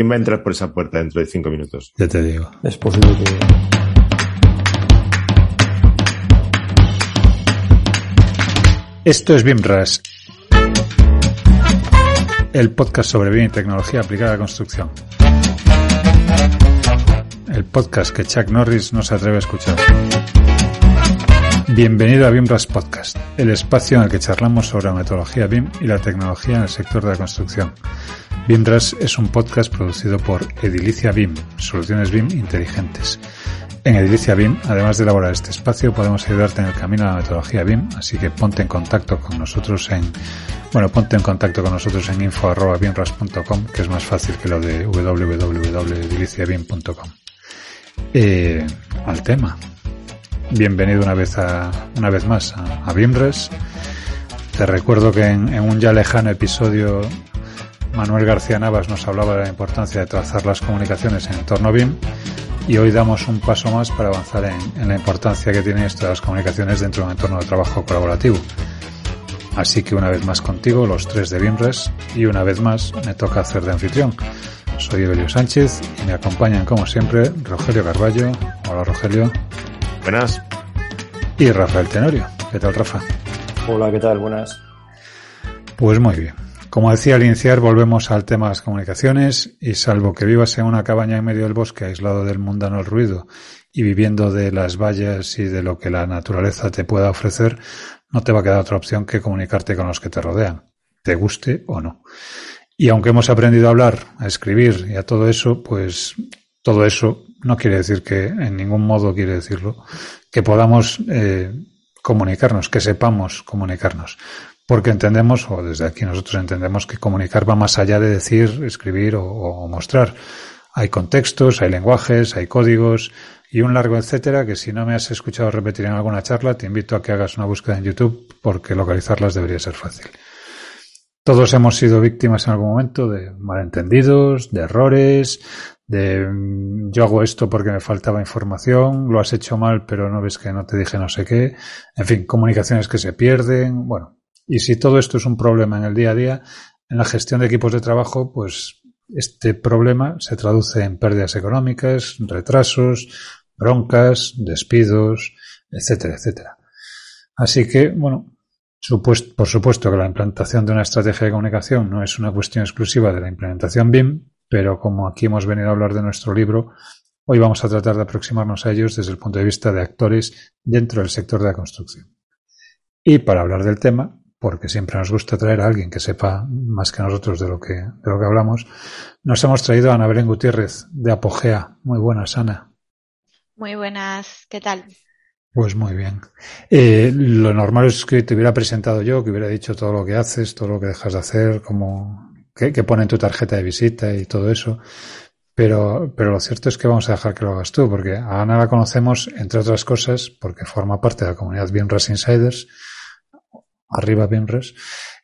¿Quién va a entrar por esa puerta dentro de cinco minutos? Ya te digo. Es posible que... Esto es BIMRAS, el podcast sobre BIM y tecnología aplicada a la construcción. El podcast que Chuck Norris no se atreve a escuchar. Bienvenido a BIMRAS Podcast, el espacio en el que charlamos sobre la metodología BIM y la tecnología en el sector de la construcción. BIMRAS es un podcast producido por Edilicia BIM, soluciones BIM inteligentes. En Edilicia BIM, además de elaborar este espacio, podemos ayudarte en el camino a la metodología BIM, así que ponte en contacto con nosotros en, bueno, ponte en contacto con nosotros en info.bimras.com, que es más fácil que lo de www.ediliciabim.com. Eh, al tema. Bienvenido una vez a, una vez más a, a. Te recuerdo que en un ya lejano episodio Manuel García Navas nos hablaba de la importancia de trazar las comunicaciones en entorno BIM y hoy damos un paso más para avanzar en, en, la importancia que tiene esto de las comunicaciones dentro de un entorno de trabajo colaborativo. Así que una vez más contigo, los tres de BIMRES, y una vez más me toca hacer de anfitrión. Soy Evelio Sánchez y me acompañan como siempre Rogelio Carballo. Hola Rogelio. Buenas. Y Rafael Tenorio. ¿Qué tal Rafa? Hola, ¿qué tal? Buenas. Pues muy bien. Como decía al iniciar, volvemos al tema de las comunicaciones y salvo que vivas en una cabaña en medio del bosque, aislado del mundano ruido y viviendo de las vallas y de lo que la naturaleza te pueda ofrecer, no te va a quedar otra opción que comunicarte con los que te rodean, te guste o no. Y aunque hemos aprendido a hablar, a escribir y a todo eso, pues todo eso no quiere decir que, en ningún modo quiere decirlo, que podamos eh, comunicarnos, que sepamos comunicarnos porque entendemos, o desde aquí nosotros entendemos que comunicar va más allá de decir, escribir o, mostrar. Hay contextos, hay lenguajes, hay códigos y un largo etcétera que si no me has escuchado repetir en alguna charla, te invito a que hagas una búsqueda en YouTube porque localizarlas debería ser fácil. Todos hemos sido víctimas en algún momento de malentendidos, de errores, de yo hago esto porque me faltaba información, lo has hecho mal pero no ves que no te dije no sé qué, en fin, comunicaciones que se pierden, bueno, y si todo esto es un problema en el día a día, en la gestión de equipos de trabajo, pues este problema se traduce en pérdidas económicas, retrasos, broncas, despidos, etcétera, etcétera. Así que, bueno, por supuesto que la implantación de una estrategia de comunicación no es una cuestión exclusiva de la implementación BIM, pero como aquí hemos venido a hablar de nuestro libro, hoy vamos a tratar de aproximarnos a ellos desde el punto de vista de actores dentro del sector de la construcción. Y para hablar del tema, porque siempre nos gusta traer a alguien que sepa más que nosotros de lo que, de lo que hablamos, nos hemos traído a Ana Belén Gutiérrez de Apogea. Muy buenas, Ana. Muy buenas, ¿qué tal? Pues muy bien. Eh, lo normal es que te hubiera presentado yo, que hubiera dicho todo lo que haces, todo lo que dejas de hacer, como que, que pone en tu tarjeta de visita y todo eso. Pero, pero lo cierto es que vamos a dejar que lo hagas tú, porque a Ana la conocemos, entre otras cosas, porque forma parte de la comunidad BIMRAS Insiders, arriba BIMRES,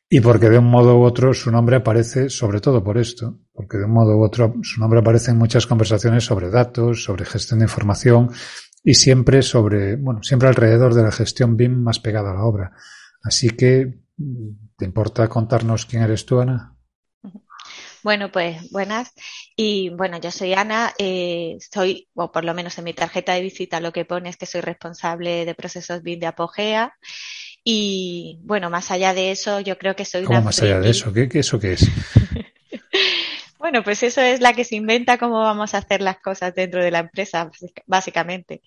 y porque de un modo u otro su nombre aparece, sobre todo por esto, porque de un modo u otro su nombre aparece en muchas conversaciones sobre datos, sobre gestión de información y siempre sobre, bueno, siempre alrededor de la gestión BIM más pegada a la obra. Así que, ¿te importa contarnos quién eres tú, Ana? Bueno, pues buenas. Y bueno, yo soy Ana, eh, soy, o por lo menos en mi tarjeta de visita lo que pone es que soy responsable de procesos BIM de Apogea. Y bueno, más allá de eso, yo creo que soy ¿Cómo una. más allá de eso? ¿Qué, qué eso qué es? bueno, pues eso es la que se inventa cómo vamos a hacer las cosas dentro de la empresa, básicamente.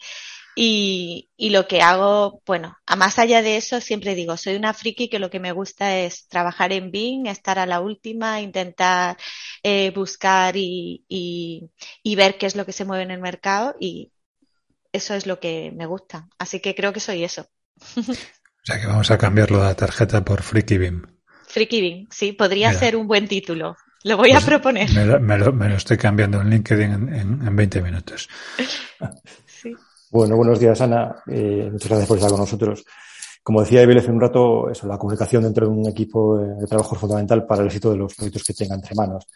Y, y, lo que hago, bueno, a más allá de eso, siempre digo, soy una friki que lo que me gusta es trabajar en BIM, estar a la última, intentar eh, buscar y, y, y ver qué es lo que se mueve en el mercado y eso es lo que me gusta. Así que creo que soy eso. O sea que vamos a cambiarlo de la tarjeta por Freaky BIM. Freaky BIM, sí, podría Mira. ser un buen título. Lo voy a pues proponer. Me lo, estoy cambiando en LinkedIn en, en, 20 minutos. Bueno, buenos días, Ana. Eh, muchas gracias por estar con nosotros. Como decía Evel hace un rato, eso, la comunicación dentro de un equipo de trabajo es fundamental para el éxito de los proyectos que tenga entre manos.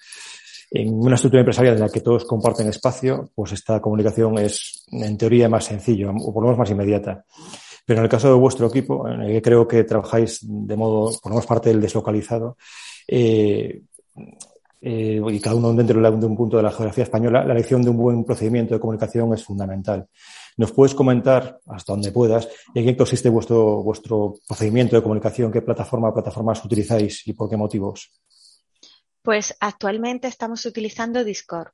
En una estructura empresarial en la que todos comparten espacio, pues esta comunicación es, en teoría, más sencillo, o por lo menos más inmediata. Pero en el caso de vuestro equipo, en el que creo que trabajáis de modo, menos parte del deslocalizado, eh, eh, y cada uno dentro de un punto de la geografía española, la elección de un buen procedimiento de comunicación es fundamental. ¿Nos puedes comentar, hasta donde puedas, en qué consiste vuestro, vuestro procedimiento de comunicación, qué plataforma o plataformas utilizáis y por qué motivos? Pues actualmente estamos utilizando Discord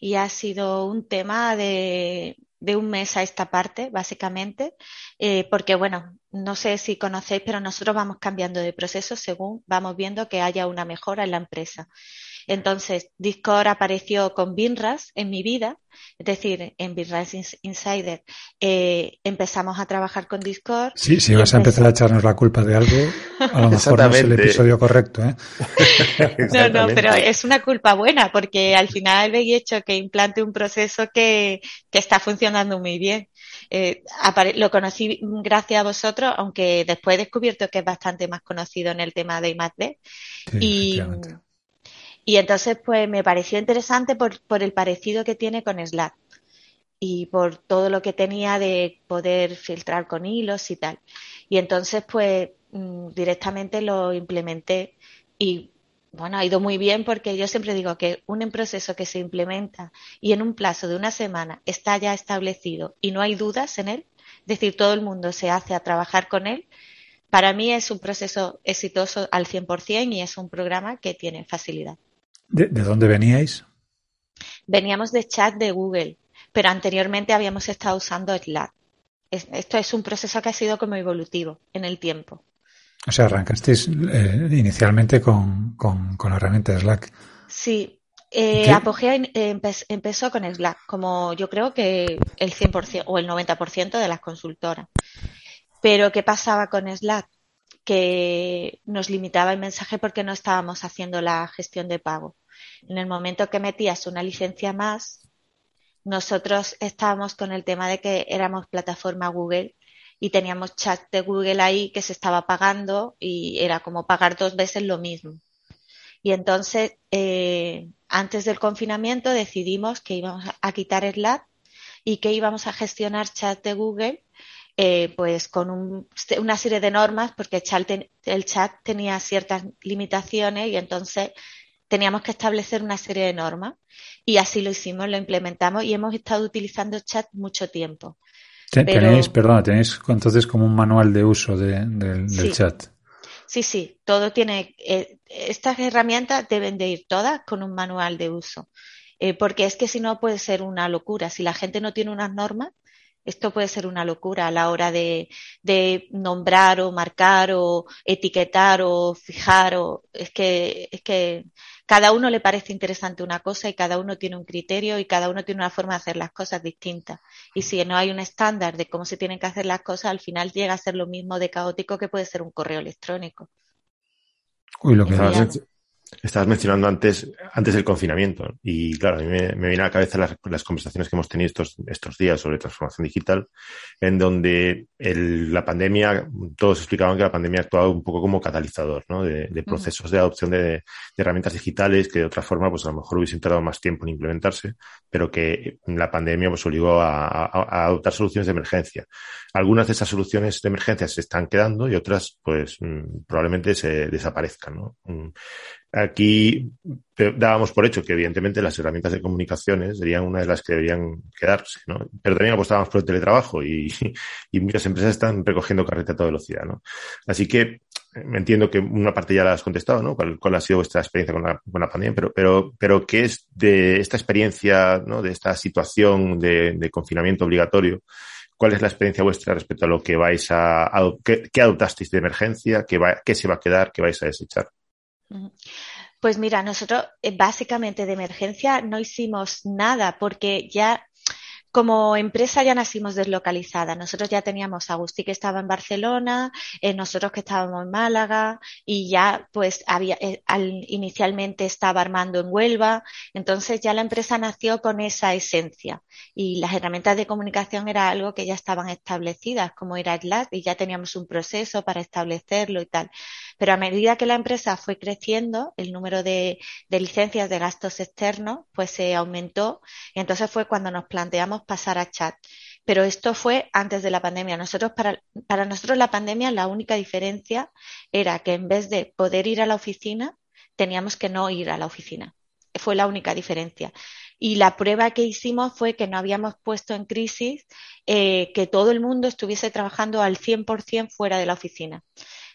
y ha sido un tema de, un mes a esta parte, básicamente, eh, porque bueno, no sé si conocéis, pero nosotros vamos cambiando de proceso según vamos viendo que haya una mejora en la empresa. Entonces, Discord apareció con Binras en mi vida, es decir, en Binras Insider eh, empezamos a trabajar con Discord. Sí, si vas a empezar a echarnos la culpa de algo, a lo mejor no es el episodio correcto. ¿eh? no, no, pero es una culpa buena porque al final he hecho que implante un proceso que, que está funcionando muy bien. Eh, lo conocí gracias a vosotros, aunque después he descubierto que es bastante más conocido en el tema de I+.D. y, y entonces, pues me pareció interesante por, por el parecido que tiene con Slack y por todo lo que tenía de poder filtrar con hilos y tal. Y entonces, pues mm, directamente lo implementé y bueno, ha ido muy bien porque yo siempre digo que un proceso que se implementa y en un plazo de una semana está ya establecido y no hay dudas en él, es decir, todo el mundo se hace a trabajar con él, para mí es un proceso exitoso al 100% y es un programa que tiene facilidad. ¿De, dónde veníais? Veníamos de chat de Google, pero anteriormente habíamos estado usando Slack. esto es un proceso que ha sido como evolutivo en el tiempo. O sea, arrancasteis eh, inicialmente con, la herramienta Slack. Sí, eh, Apogea empezó con Slack, como yo creo que el 100% o el 90% de las consultoras. Pero ¿qué pasaba con Slack? Que nos limitaba el mensaje porque no estábamos haciendo la gestión de pago. En el momento que metías una licencia más, nosotros estábamos con el tema de que éramos plataforma Google y teníamos chat de Google ahí que se estaba pagando y era como pagar dos veces lo mismo. Y entonces, eh, antes del confinamiento decidimos que íbamos a quitar Slack y que íbamos a gestionar chat de Google eh, pues con una serie de normas porque el chat tenía ciertas limitaciones y entonces teníamos que establecer una serie de normas y así lo hicimos, lo implementamos y hemos estado utilizando chat mucho tiempo. Tenéis, perdona, tenéis entonces como un manual de uso del chat. Sí, sí, todo tiene, eh, estas herramientas deben de ir todas con un manual de uso, eh, porque es que si no puede ser una locura. Si la gente no tiene unas normas, esto puede ser una locura a la hora de, nombrar o marcar o etiquetar o fijar o es que, es que cada uno le parece interesante una cosa y cada uno tiene un criterio y cada uno tiene una forma de hacer las cosas distintas. Y si no hay un estándar de cómo se tienen que hacer las cosas, al final llega a ser lo mismo de caótico que puede ser un correo electrónico. Uy, lo que Estabas mencionando antes, antes del confinamiento y claro, a mí me, me viene a la cabeza las, las, conversaciones que hemos tenido estos, estos días sobre transformación digital, en donde el, la pandemia, todos explicaban que la pandemia ha actuado un poco como catalizador ¿no? de, de procesos de adopción de, de, herramientas digitales que de otra forma pues a lo mejor hubiesen tardado más tiempo en implementarse, pero que la pandemia pues obligó a, a, a adoptar soluciones de emergencia. Algunas de esas soluciones de emergencia se están quedando y otras pues mm, probablemente se desaparezcan. ¿no? Aquí dábamos por hecho que evidentemente las herramientas de comunicaciones serían una de las que deberían quedarse, ¿no? Pero también apostábamos por el teletrabajo y, muchas empresas están recogiendo carrete a toda velocidad, ¿no? Así que me entiendo que una parte ya la has contestado, ¿no? ¿Cuál, ha sido vuestra experiencia con la, con la, pandemia? Pero, pero, pero ¿qué es de esta experiencia, ¿no? De esta situación de, confinamiento obligatorio? ¿Cuál es la experiencia vuestra respecto a lo que vais a, qué, adoptasteis de emergencia? ¿Qué, ¿Qué se va a quedar? ¿Qué vais a desechar? Pues mira, nosotros eh, básicamente de emergencia no hicimos nada porque ya como empresa ya nacimos deslocalizada. Nosotros ya teníamos a Agustí que estaba en Barcelona, eh, nosotros que estábamos en Málaga y ya pues había, eh, inicialmente estaba armando en Huelva. Entonces ya la empresa nació con esa esencia y las herramientas de comunicación era algo que ya estaban establecidas, como era Slack y ya teníamos un proceso para establecerlo y tal. Pero a medida que la empresa fue creciendo, el número de, de licencias de gastos externos pues se aumentó y entonces fue cuando nos planteamos pasar a chat. Pero esto fue antes de la pandemia. Nosotros, para, para nosotros la pandemia, la única diferencia era que en vez de poder ir a la oficina, teníamos que no ir a la oficina. Fue la única diferencia. Y la prueba que hicimos fue que no habíamos puesto en crisis eh, que todo el mundo estuviese trabajando al 100% fuera de la oficina.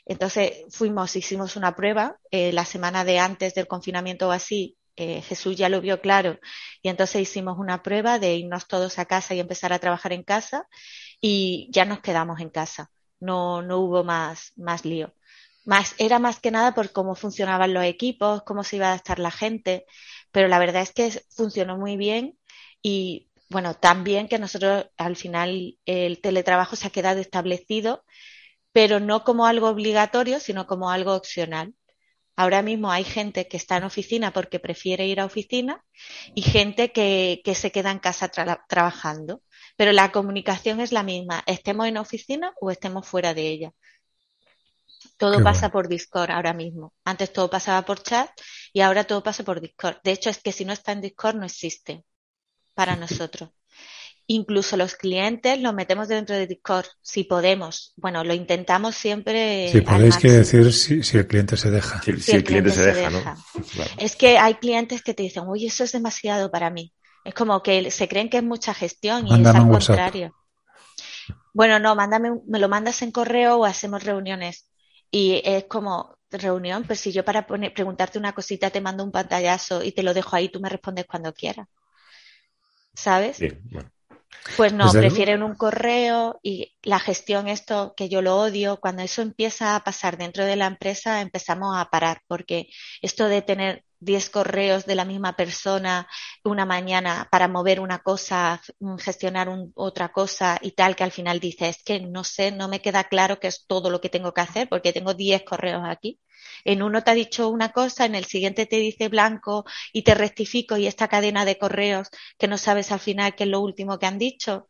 Entonces fuimos, hicimos una prueba eh, la semana de antes del confinamiento o así, eh, Jesús ya lo vio claro y entonces hicimos una prueba de irnos todos a casa y empezar a trabajar en casa y ya nos quedamos en casa. No, no hubo más, más lío. Más, era más que nada por cómo funcionaban los equipos, cómo se iba a estar la gente, pero la verdad es que funcionó muy bien y bueno, también que nosotros al final el teletrabajo se ha quedado establecido, pero no como algo obligatorio, sino como algo opcional. Ahora mismo hay gente que está en oficina porque prefiere ir a oficina y gente que, que se queda en casa trabajando. Pero la comunicación es la misma, estemos en oficina o estemos fuera de ella. Todo pasa por Discord ahora mismo. Antes todo pasaba por chat y ahora todo pasa por Discord. De hecho, es que si no está en Discord no existe para nosotros. Incluso los clientes los metemos dentro de Discord, si podemos. Bueno, lo intentamos siempre. Si podéis, quiere decir si, el cliente se deja. Si, el, cliente, se, deja, ¿no? Es que hay clientes que te dicen, uy, eso es demasiado para mí. Es como que se creen que es mucha gestión y es al contrario. Bueno, no, mándame, me lo mandas en correo o hacemos reuniones. Y es como, reunión, pues si yo para preguntarte una cosita te mando un pantallazo y te lo dejo ahí, tú me respondes cuando quieras. ¿Sabes? Bien, bueno. Pues no, prefieren un correo y la gestión, esto que yo lo odio, cuando eso empieza a pasar dentro de la empresa, empezamos a parar, porque esto de tener 10 correos de la misma persona una mañana para mover una cosa, gestionar otra cosa y tal, que al final dices, es que no sé, no me queda claro qué es todo lo que tengo que hacer porque tengo 10 correos aquí. En uno te ha dicho una cosa, en el siguiente te dice blanco y te rectifico y esta cadena de correos que no sabes al final qué es lo último que han dicho,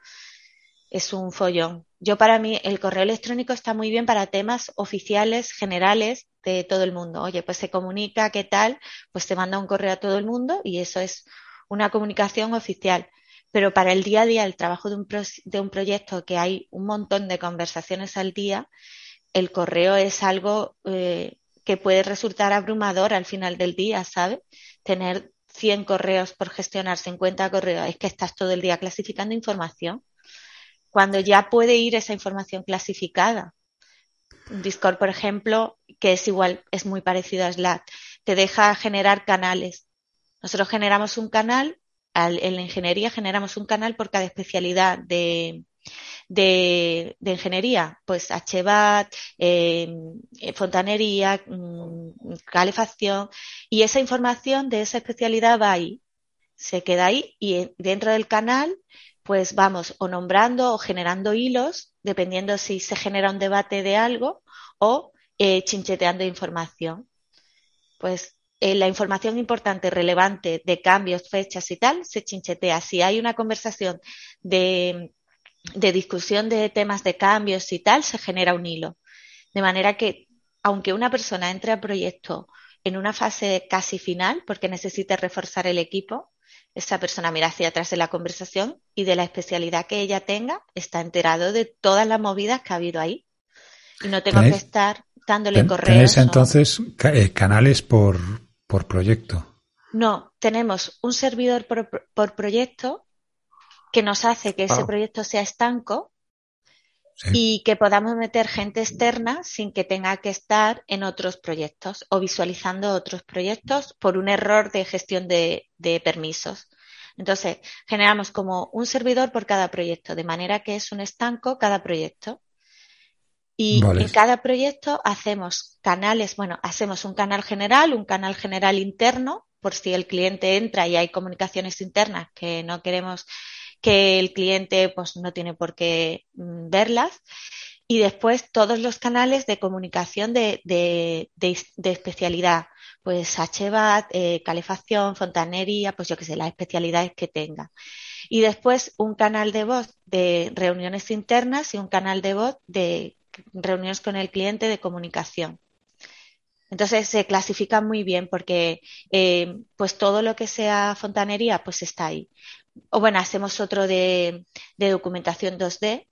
es un follón. Yo para mí el correo electrónico está muy bien para temas oficiales, generales de todo el mundo. Oye, pues se comunica, ¿qué tal? Pues te manda un correo a todo el mundo y eso es una comunicación oficial. Pero para el día a día, el trabajo de un, de un proyecto que hay un montón de conversaciones al día, el correo es algo eh, que puede resultar abrumador al final del día, ¿sabes? Tener 100 correos por gestionar, 50 correos, es que estás todo el día clasificando información, cuando ya puede ir esa información clasificada. Discord, por ejemplo, que es igual, es muy parecido a Slack, te deja generar canales. Nosotros generamos un canal, en la ingeniería generamos un canal por cada especialidad de, de, ingeniería, pues HVAC, em, eh, fontanería, mm, calefacción, y esa información de esa especialidad va ahí, se queda ahí y dentro del canal pues vamos o nombrando o generando hilos, dependiendo si se genera un debate de algo o eh, chincheteando información. Pues eh, la información importante, relevante de cambios, fechas y tal, se chinchetea. Si hay una conversación de de discusión de temas de cambios y tal, se genera un hilo. De manera que, aunque una persona entre al proyecto en una fase casi final, porque necesite reforzar el equipo, esa persona mira hacia atrás de la conversación y de la especialidad que ella tenga, está enterado de todas las movidas que ha habido ahí. Y no tengo que estar dándole correos. ¿Tenéis entonces eh, canales por, por proyecto? No, tenemos un servidor por, por proyecto que nos hace que ese proyecto sea estanco y que podamos meter gente externa sin que tenga que estar en otros proyectos o visualizando otros proyectos por un error de gestión de, permisos. Entonces, generamos como un servidor por cada proyecto, de manera que es un estanco cada proyecto. Y en cada proyecto hacemos canales, bueno, hacemos un canal general, un canal general interno, por si el cliente entra y hay comunicaciones internas que no queremos que el cliente pues no tiene por qué mm, verlas. Y después todos los canales de comunicación de, de, de, especialidad, pues HVAC, eh, calefacción, fontanería, pues yo que sé, las especialidades que tenga. Y después un canal de voz de reuniones internas y un canal de voz de reuniones con el cliente de comunicación. Entonces se clasifica muy bien porque eh, pues todo lo que sea fontanería pues está ahí. O bueno, hacemos otro de, documentación 2D.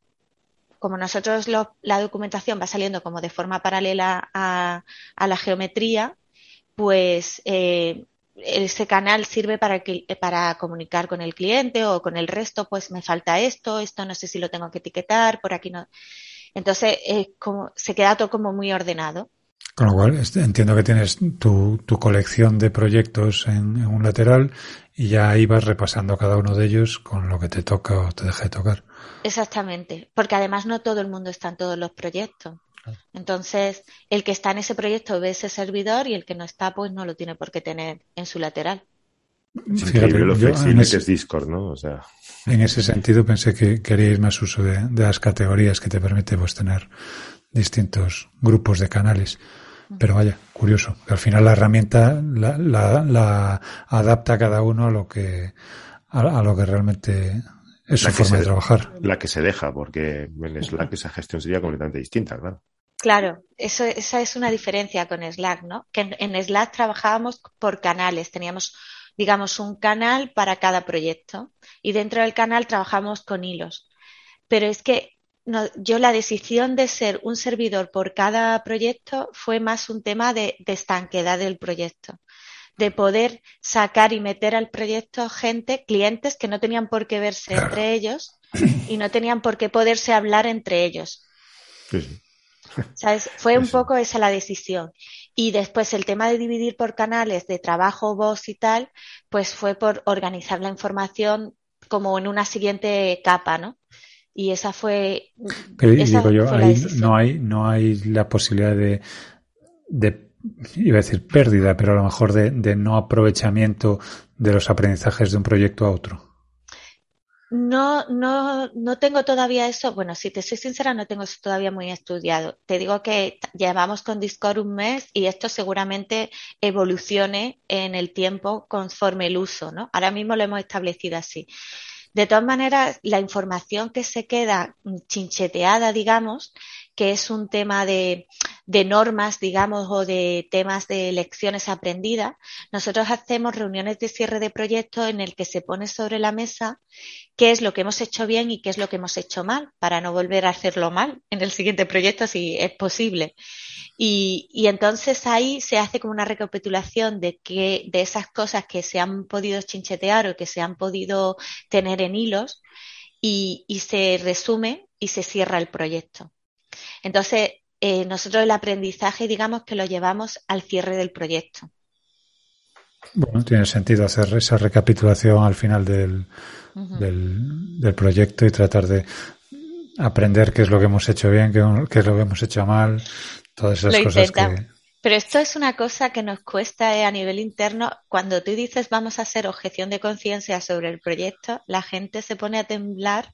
Como nosotros la documentación va saliendo como de forma paralela a, la geometría, pues eh, ese canal sirve para, para comunicar con el cliente o con el resto, pues me falta esto, esto no sé si lo tengo que etiquetar, por aquí no. Entonces, se queda todo como muy ordenado. Con lo cual, este, entiendo que tienes tu, tu colección de proyectos en, un lateral y ya ahí vas repasando cada uno de ellos con lo que te toca o te deja de tocar. Exactamente, porque además no todo el mundo está en todos los proyectos. Entonces, el que está en ese proyecto ve ese servidor y el que no está, pues no lo tiene por qué tener en su lateral. Es lo flexible que es Discord, ¿no? O sea. En ese sentido pensé que queríais más uso de, las categorías que te permite pues, tener distintos grupos de canales. Pero vaya, curioso. Al final la herramienta la, la, adapta a cada uno a lo que, a, lo que realmente es su forma de trabajar. La que se deja, porque en Slack esa gestión sería completamente distinta, claro. Claro, eso, esa es una diferencia con Slack, ¿no? Que en, en Slack trabajábamos por canales, teníamos digamos, un canal para cada proyecto y dentro del canal trabajamos con hilos. Pero es que yo la decisión de ser un servidor por cada proyecto fue más un tema de, estanquedad del proyecto, de poder sacar y meter al proyecto gente, clientes que no tenían por qué verse entre ellos y no tenían por qué poderse hablar entre ellos. ¿Sabes? Fue un poco esa la decisión. Y después el tema de dividir por canales de trabajo, voz y tal, pues fue por organizar la información como en una siguiente capa, ¿no? Y esa fue. Pero digo yo, no hay, no hay la posibilidad de, de, iba a decir pérdida, pero a lo mejor de, de no aprovechamiento de los aprendizajes de un proyecto a otro. No, no, no tengo todavía eso. Bueno, si te soy sincera, no tengo eso todavía muy estudiado. Te digo que llevamos con Discord un mes y esto seguramente evolucione en el tiempo conforme el uso, ¿no? Ahora mismo lo hemos establecido así. De todas maneras, la información que se queda chincheteada, digamos, que es un tema de, de normas, digamos, o de temas de lecciones aprendidas, nosotros hacemos reuniones de cierre de proyectos en el que se pone sobre la mesa qué es lo que hemos hecho bien y qué es lo que hemos hecho mal, para no volver a hacerlo mal en el siguiente proyecto si es posible. Y, y, entonces ahí se hace como una recapitulación de que, de esas cosas que se han podido chinchetear o que se han podido tener en hilos y, y se resume y se cierra el proyecto. Entonces, eh, nosotros el aprendizaje, digamos que lo llevamos al cierre del proyecto. Bueno, tiene sentido hacer esa recapitulación al final del, del, proyecto y tratar de aprender qué es lo que hemos hecho bien, qué, es lo que hemos hecho mal, todas esas cosas que... Pero esto es una cosa que nos cuesta eh, a nivel interno. Cuando tú dices vamos a hacer objeción de conciencia sobre el proyecto, la gente se pone a temblar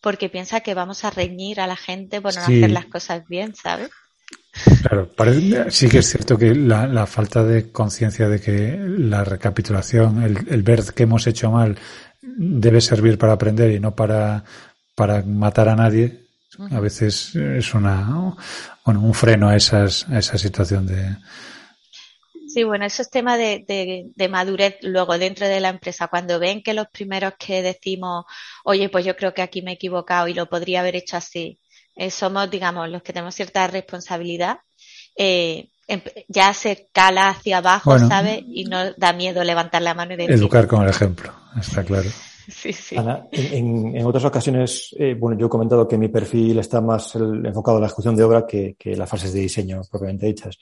porque piensa que vamos a reñir a la gente por no hacer las cosas bien, ¿sabes? Claro, sí que es cierto que la, falta de conciencia de que la recapitulación, el, ver que hemos hecho mal, debe servir para aprender y no para, para matar a nadie, a veces es una, bueno, un freno a, esas, a esa situación de, Sí, bueno, eso es tema de, de, madurez luego dentro de la empresa. Cuando ven que los primeros que decimos, oye, pues yo creo que aquí me he equivocado y lo podría haber hecho así, eh, somos, digamos, los que tenemos cierta responsabilidad, eh, ya se cala hacia abajo, ¿sabes? Y no da miedo levantar la mano y decir. Educar con el ejemplo, está claro. Sí, sí. Ana, en, en, otras ocasiones, eh, bueno, yo he comentado que mi perfil está más enfocado a la ejecución de obra que, que las fases de diseño propiamente dichas.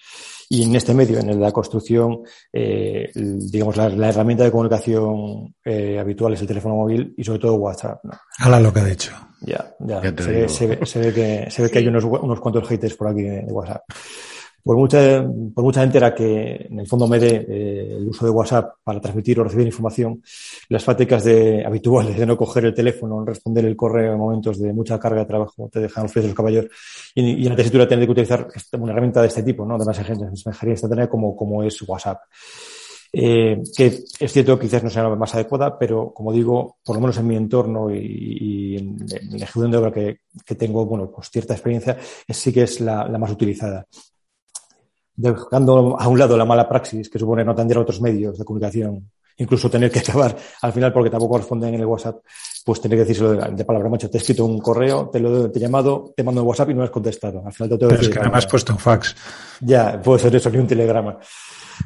Y en este medio, en el de la construcción, eh, digamos, la, herramienta de comunicación eh, habitual es el teléfono móvil y sobre todo WhatsApp. ¿no? Hala lo que ha dicho. Ya, ya. Se ve, se, ve, se, ve, que, se ve que hay unos, unos cuantos haters por aquí de WhatsApp. Por mucha, por mucha gente era que en el fondo me dé eh, el uso de WhatsApp para transmitir o recibir información, las fáticas de, habituales de no coger el teléfono, no responder el correo en momentos de mucha carga de trabajo, te dejan los pies de los caballos, y, en la tesitura tener que utilizar una herramienta de este tipo, ¿no? de mensajería instantánea como, como es WhatsApp. Eh, que es cierto que quizás no sea la más adecuada, pero como digo, por lo menos en mi entorno y, en, en, la ejecución de obra que, tengo, bueno, pues cierta experiencia, sí que es la, la, más utilizada. Dejando a un lado la mala praxis que supone no atender a otros medios de comunicación, incluso tener que acabar al final porque tampoco responden en el WhatsApp, pues tener que decírselo de, de palabra macho. Te he escrito un correo, te lo te he llamado, te mando un WhatsApp y no has contestado. Al final te tengo Pero es que además has puesto un fax. Ya, puede ser eso, ni un telegrama.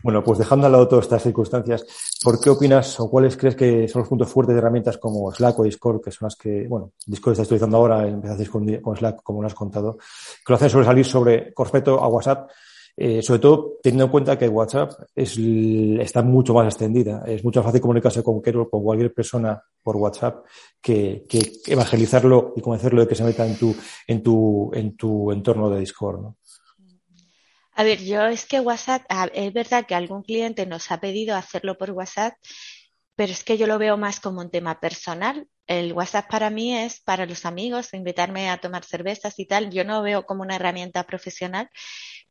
Bueno, pues dejando al lado todas estas circunstancias, ¿por qué opinas o cuáles crees que son los puntos fuertes de herramientas como Slack o Discord, que son las que, bueno, Discord está utilizando ahora, empezasteis con, con Slack, como lo has contado, que lo hacen sobresalir sobre, con respecto a WhatsApp, eh, sobre todo teniendo en cuenta que WhatsApp es, está mucho más extendida. Es mucho más fácil comunicarse con, cualquier persona por WhatsApp que, evangelizarlo y convencerlo de que se meta en tu, en tu, en tu entorno de Discord. ¿no? A ver, yo es que WhatsApp, es verdad que algún cliente nos ha pedido hacerlo por WhatsApp, pero es que yo lo veo más como un tema personal. El WhatsApp para mí es para los amigos, invitarme a tomar cervezas y tal. Yo no veo como una herramienta profesional,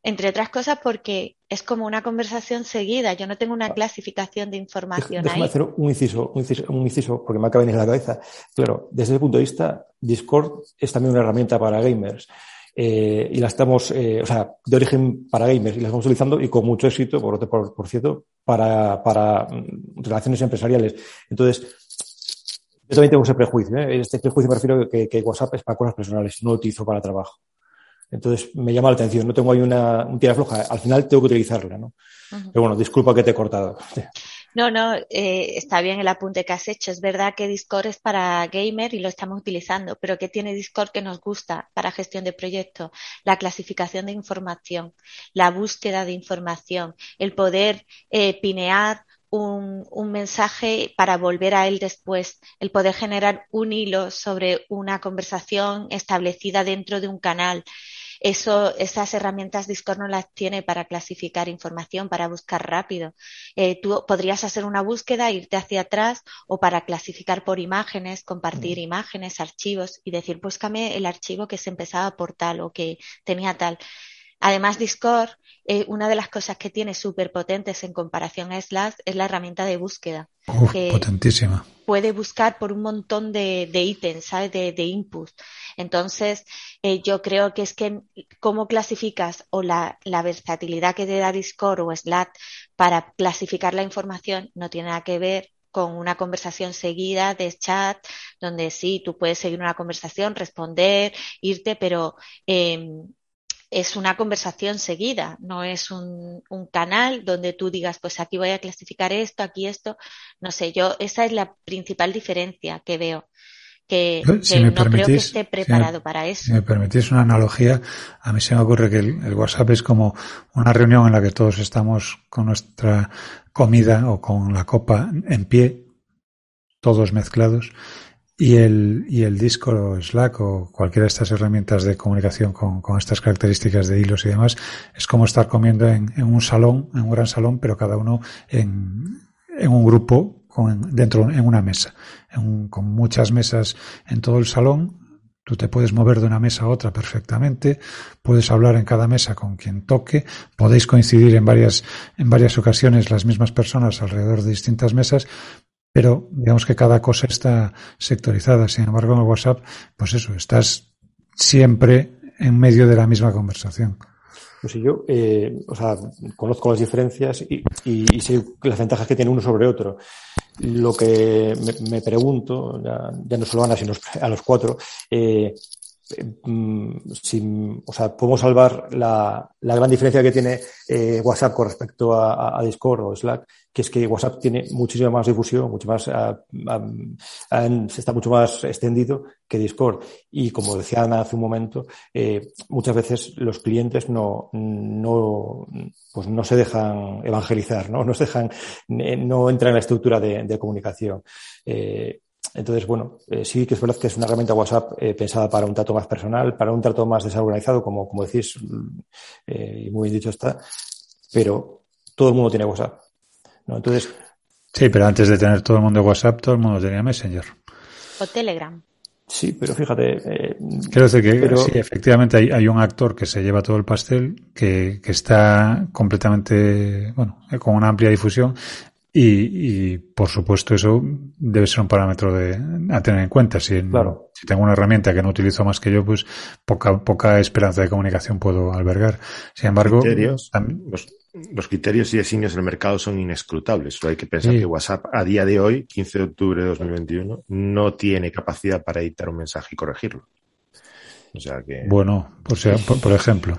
entre otras cosas porque es como una conversación seguida. Yo no tengo una clasificación de información Déjame ahí. hacer un inciso, un inciso, un inciso, porque me acaba de venir a la cabeza. Claro, desde ese punto de vista, Discord es también una herramienta para gamers eh, y la estamos, eh, o sea, de origen para gamers y la estamos utilizando y con mucho éxito, por, por, por cierto, para, para mm, relaciones empresariales. Entonces, yo también tengo ese prejuicio. ¿eh? Este prejuicio me refiero a que, que, WhatsApp es para cosas personales, no lo utilizo para trabajo. Entonces, me llama la atención. No tengo ahí una, un tira floja. Al final tengo que utilizarla, ¿no? Uh -huh. Pero bueno, disculpa que te he cortado. No, no, eh, está bien el apunte que has hecho. Es verdad que Discord es para gamer y lo estamos utilizando, pero ¿qué tiene Discord que nos gusta para gestión de proyectos? La clasificación de información, la búsqueda de información, el poder eh, pinear un, un, mensaje para volver a él después, el poder generar un hilo sobre una conversación establecida dentro de un canal. Eso, esas herramientas Discord no las tiene para clasificar información, para buscar rápido. Eh, tú podrías hacer una búsqueda, irte hacia atrás o para clasificar por imágenes, compartir mm. imágenes, archivos y decir, búscame el archivo que se empezaba por tal o que tenía tal. Además, Discord, eh, una de las cosas que tiene súper potentes en comparación a Slack es la herramienta de búsqueda. Uf, que potentísima. Puede buscar por un montón de, de ítems, ¿sabes? De, de inputs. Entonces, eh, yo creo que es que cómo clasificas o la, la versatilidad que te da Discord o Slack para clasificar la información no tiene nada que ver con una conversación seguida de chat, donde sí, tú puedes seguir una conversación, responder, irte, pero eh, es una conversación seguida, no es un, un, canal donde tú digas, pues aquí voy a clasificar esto, aquí esto, no sé, yo esa es la principal diferencia que veo. Que, si que me no permitís, creo que esté preparado si me, para eso. Si me permitís una analogía, a mí se me ocurre que el, el, WhatsApp es como una reunión en la que todos estamos con nuestra comida o con la copa en pie, todos mezclados, y el, y el Discord o Slack o cualquiera de estas herramientas de comunicación con, con estas características de hilos y demás, es como estar comiendo en, en un salón, en un gran salón, pero cada uno en, en un grupo con, dentro, en una mesa, en un, con muchas mesas en todo el salón. Tú te puedes mover de una mesa a otra perfectamente, puedes hablar en cada mesa con quien toque, podéis coincidir en varias, en varias ocasiones las mismas personas alrededor de distintas mesas, pero digamos que cada cosa está sectorizada. Sin embargo, en el WhatsApp, pues eso, estás siempre en medio de la misma conversación. Pues yo, eh, o sea, conozco las diferencias y, y, sé las ventajas que tiene uno sobre otro. Lo que me, me pregunto, ya, ya, no solo a Ana, sino a los cuatro, eh, si, o sea, podemos salvar la, la, gran diferencia que tiene eh, WhatsApp con respecto a, a, Discord o Slack, que es que WhatsApp tiene muchísima más difusión, mucho más, uh, um, está mucho más extendido que Discord. Y como decía Ana hace un momento, eh, muchas veces los clientes no, no, pues no se dejan evangelizar, no, no se dejan, no entran en la estructura de, de comunicación. Eh, entonces, bueno, eh, sí que es verdad que es una herramienta WhatsApp eh, pensada para un trato más personal, para un trato más desorganizado, como, como decís, eh, y muy bien dicho está, pero todo el mundo tiene WhatsApp. ¿no? Entonces. Sí, pero antes de tener todo el mundo WhatsApp, todo el mundo tenía Messenger. O Telegram. Sí, pero fíjate. Eh, Quiero decir que sí, efectivamente hay, hay, un actor que se lleva todo el pastel, que, que está completamente, bueno, con una amplia difusión, y, y, por supuesto eso debe ser un parámetro de, a tener en cuenta. Si, si tengo una herramienta que no utilizo más que yo, pues poca, poca esperanza de comunicación puedo albergar. Sin embargo, criterios, los, los, criterios y designios del mercado son inescrutables. Solo hay que pensar que WhatsApp a día de hoy, 15 de octubre de 2021, no tiene capacidad para editar un mensaje y corregirlo. O sea que. Bueno, o sea, por, por ejemplo.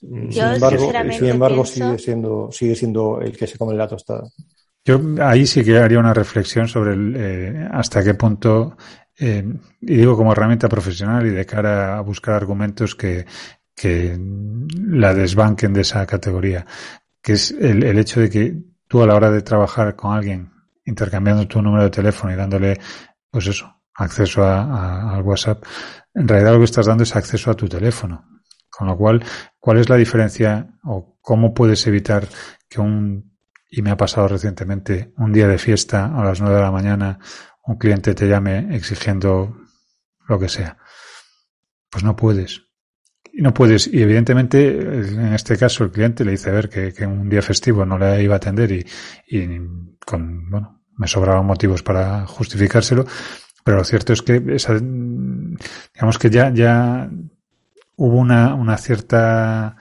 Sin embargo, sin embargo sigue siendo sigue siendo el que se come la tostada. Yo ahí sí que haría una reflexión sobre el, eh, hasta qué punto, eh, y digo como herramienta profesional y de cara a buscar argumentos que, que la desbanquen de esa categoría, que es el, el hecho de que tú a la hora de trabajar con alguien, intercambiando tu número de teléfono y dándole, pues eso, acceso a, a, al WhatsApp, en realidad lo que estás dando es acceso a tu teléfono. Con lo cual, ¿cuál es la diferencia o cómo puedes evitar que un, y me ha pasado recientemente, un día de fiesta a las nueve de la mañana, un cliente te llame exigiendo lo que sea? Pues no puedes. Y no puedes, y evidentemente, en este caso, el cliente le dice a ver que, que un día festivo no le iba a atender y, y con, bueno, me sobraban motivos para justificárselo, pero lo cierto es que esa, digamos que ya, ya hubo una, una cierta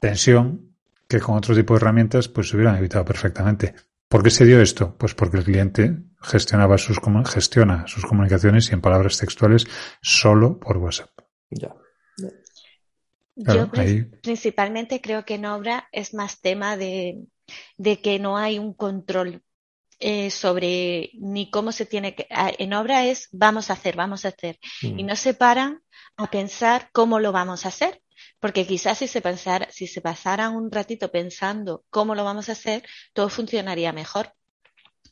tensión que con otro tipo de herramientas pues se hubieran evitado perfectamente. ¿Por qué se dio esto? Pues porque el cliente gestionaba sus, gestiona sus comunicaciones y en palabras textuales solo por WhatsApp. Ya. Yo principalmente creo que en obra es más tema de, de que no hay un control eh, sobre ni cómo se tiene que. En obra es vamos a hacer, vamos a hacer. Mm. Y no se paran a pensar cómo lo vamos a hacer. Porque quizás si se, pensara, si se pasaran un ratito pensando cómo lo vamos a hacer, todo funcionaría mejor.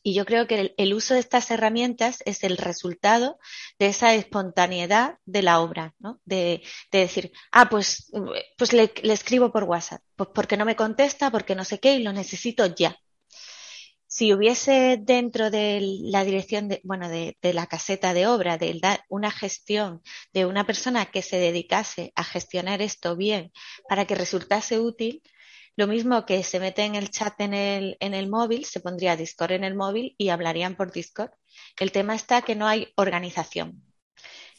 Y yo creo que el, el, uso de estas herramientas es el resultado de esa espontaneidad de la obra, ¿no? De, de decir, ah, pues, pues le, le, escribo por WhatsApp, pues porque no me contesta, porque no sé qué, y lo necesito ya si hubiese dentro de la dirección de, bueno, de, de la caseta de obra, de una gestión de una persona que se dedicase a gestionar esto bien para que resultase útil, lo mismo que se mete en el chat en el, en el móvil, se pondría Discord en el móvil y hablarían por Discord. El tema está que no hay organización.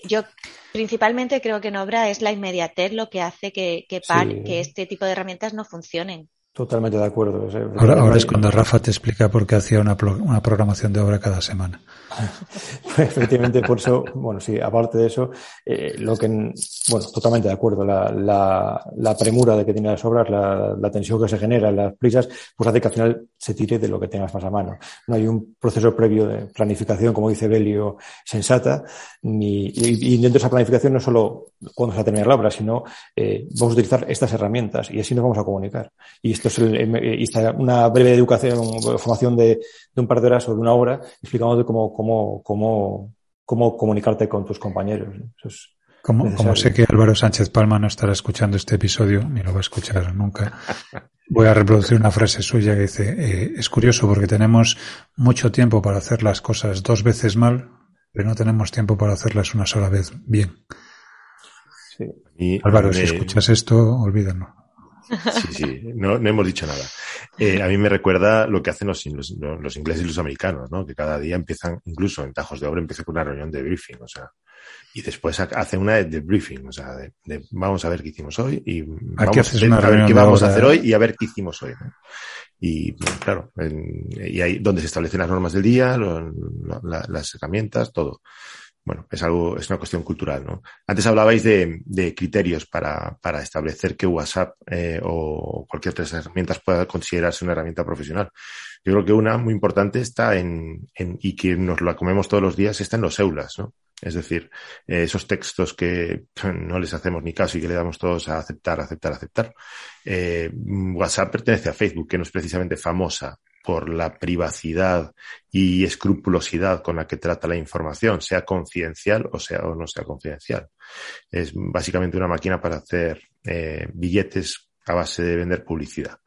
Yo principalmente creo que en obra es la inmediatez lo que hace que, que, par, sí. que este tipo de herramientas no funcionen. Totalmente de acuerdo. Ahora, ahora, es cuando Rafa te explica por qué hacía una, una programación de obra cada semana. Efectivamente, por eso, bueno, sí, aparte de eso, eh, lo que, bueno, totalmente de acuerdo, la, la, la premura de que tiene las obras, la, la, tensión que se genera, las prisas, pues hace que al final se tire de lo que tengas más a mano. No hay un proceso previo de planificación, como dice Belio, sensata, ni, y, y dentro de esa planificación no solo cuando se va a terminar la obra, sino eh, vamos a utilizar estas herramientas y así nos vamos a comunicar. Y esto es el, y una breve educación, formación de, de, un par de horas o de una hora, explicando cómo, cómo, cómo, cómo comunicarte con tus compañeros. Eso es como, como, sé que Álvaro Sánchez Palma no estará escuchando este episodio, ni lo va a escuchar nunca, voy a reproducir una frase suya que dice, eh, es curioso porque tenemos mucho tiempo para hacer las cosas dos veces mal, pero no tenemos tiempo para hacerlas una sola vez bien. Sí. Y Álvaro, si escuchas esto, olvídalo. Sí, sí, no, no hemos dicho nada. Eh, a mí me recuerda lo que hacen los, los, los, ingleses y los americanos, ¿no? Que cada día empiezan, incluso en tajos de obra, empiezan con una reunión de briefing, o sea, y después hacen una de briefing, o sea, de, de, vamos a ver qué hicimos hoy y vamos a ver, a ver qué vamos a hacer hoy y a ver qué hicimos hoy. ¿no? Y claro, en, y ahí donde se establecen las normas del día, lo, lo, la, las herramientas, todo bueno, es algo, es una cuestión cultural, ¿no? Antes hablabais de, de criterios para, para, establecer que WhatsApp eh, o cualquier otra herramientas pueda considerarse una herramienta profesional. Yo creo que una muy importante está en, en y que nos la comemos todos los días, está en los EULAs, ¿no? Es decir, eh, esos textos que no les hacemos ni caso y que le damos todos a aceptar, aceptar, aceptar. Eh, WhatsApp pertenece a Facebook, que no es precisamente famosa por la privacidad y escrupulosidad con la que trata la información, sea confidencial o sea o no sea confidencial. Es básicamente una máquina para hacer eh, billetes a base de vender publicidad.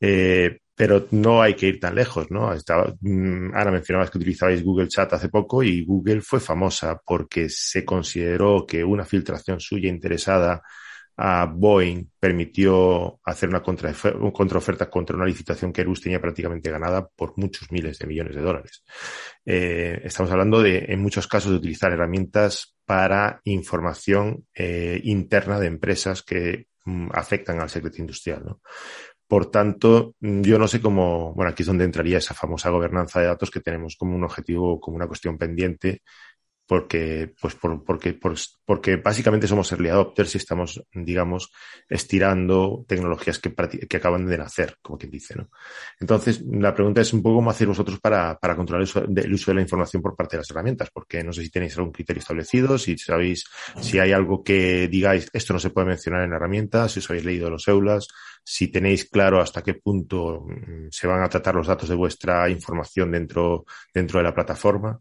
Eh, pero no hay que ir tan lejos, ¿no? Estaba, mm, Ana mencionabas que utilizabais Google Chat hace poco y Google fue famosa porque se consideró que una filtración suya interesada a Boeing permitió hacer una, contraoferta contra una licitación que Airbus tenía prácticamente ganada por muchos miles de millones de dólares. Eh, estamos hablando de, en muchos casos, de utilizar herramientas para información eh, interna de empresas que mm, afectan al secreto industrial. ¿no? Por tanto, yo no sé cómo, bueno, aquí es donde entraría esa famosa gobernanza de datos que tenemos como un objetivo, como una cuestión pendiente porque, pues por, porque, por, porque básicamente somos early adopters y estamos, digamos, estirando tecnologías que, que acaban de nacer, como quien dice, ¿no? Entonces, la pregunta es un poco cómo hacer vosotros para, para controlar el uso, de, la información por parte de las herramientas, porque no sé si tenéis algún criterio establecido, si sabéis, si hay algo que digáis, esto no se puede mencionar en herramientas, si os habéis leído los EULAS, si tenéis claro hasta qué punto mm, se van a tratar los datos de vuestra información dentro, dentro de la plataforma.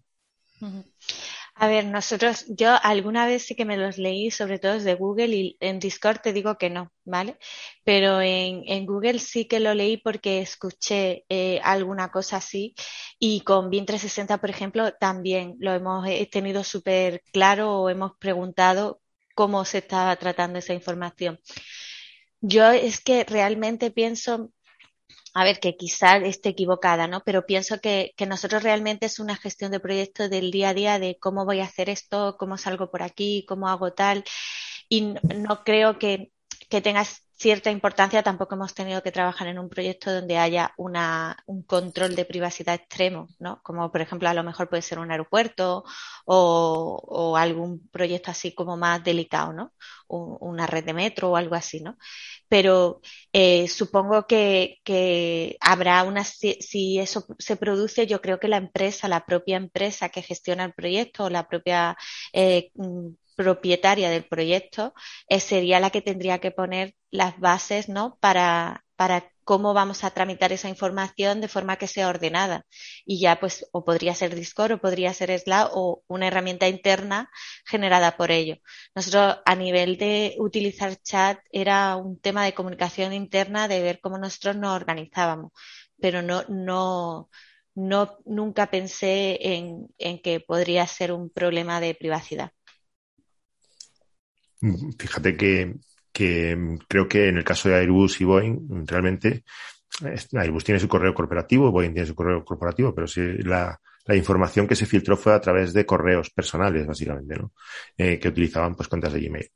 A ver, nosotros, yo alguna vez sí que me los leí, sobre todo desde Google, y en Discord te digo que no, ¿vale? Pero en, en Google sí que lo leí porque escuché eh, alguna cosa así, y con Bien 360, por ejemplo, también lo hemos tenido súper claro o hemos preguntado cómo se estaba tratando esa información. Yo es que realmente pienso a ver, que quizás esté equivocada, ¿no? Pero pienso que, que, nosotros realmente es una gestión de proyectos del día a día de cómo voy a hacer esto, cómo salgo por aquí, cómo hago tal. Y no, no creo que, que tengas cierta importancia, tampoco hemos tenido que trabajar en un proyecto donde haya una, un control de privacidad extremo, ¿no? Como por ejemplo a lo mejor puede ser un aeropuerto o, o algún proyecto así como más delicado, ¿no? una red de metro o algo así, ¿no? Pero eh, supongo que, que habrá una, si, si, eso se produce, yo creo que la empresa, la propia empresa que gestiona el proyecto o la propia eh, propietaria del proyecto eh, sería la que tendría que poner las bases ¿no? para, para cómo vamos a tramitar esa información de forma que sea ordenada. Y ya pues o podría ser Discord o podría ser Slack o una herramienta interna generada por ello. Nosotros a nivel de utilizar chat era un tema de comunicación interna de ver cómo nosotros nos organizábamos, pero no, no, no nunca pensé en, en que podría ser un problema de privacidad. Fíjate que, creo que en el caso de Airbus y Boeing, realmente Airbus tiene su correo corporativo, Boeing tiene su correo corporativo, pero sí la, información que se filtró fue a través de correos personales, básicamente, ¿no? Eh, que utilizaban pues cuentas de Gmail.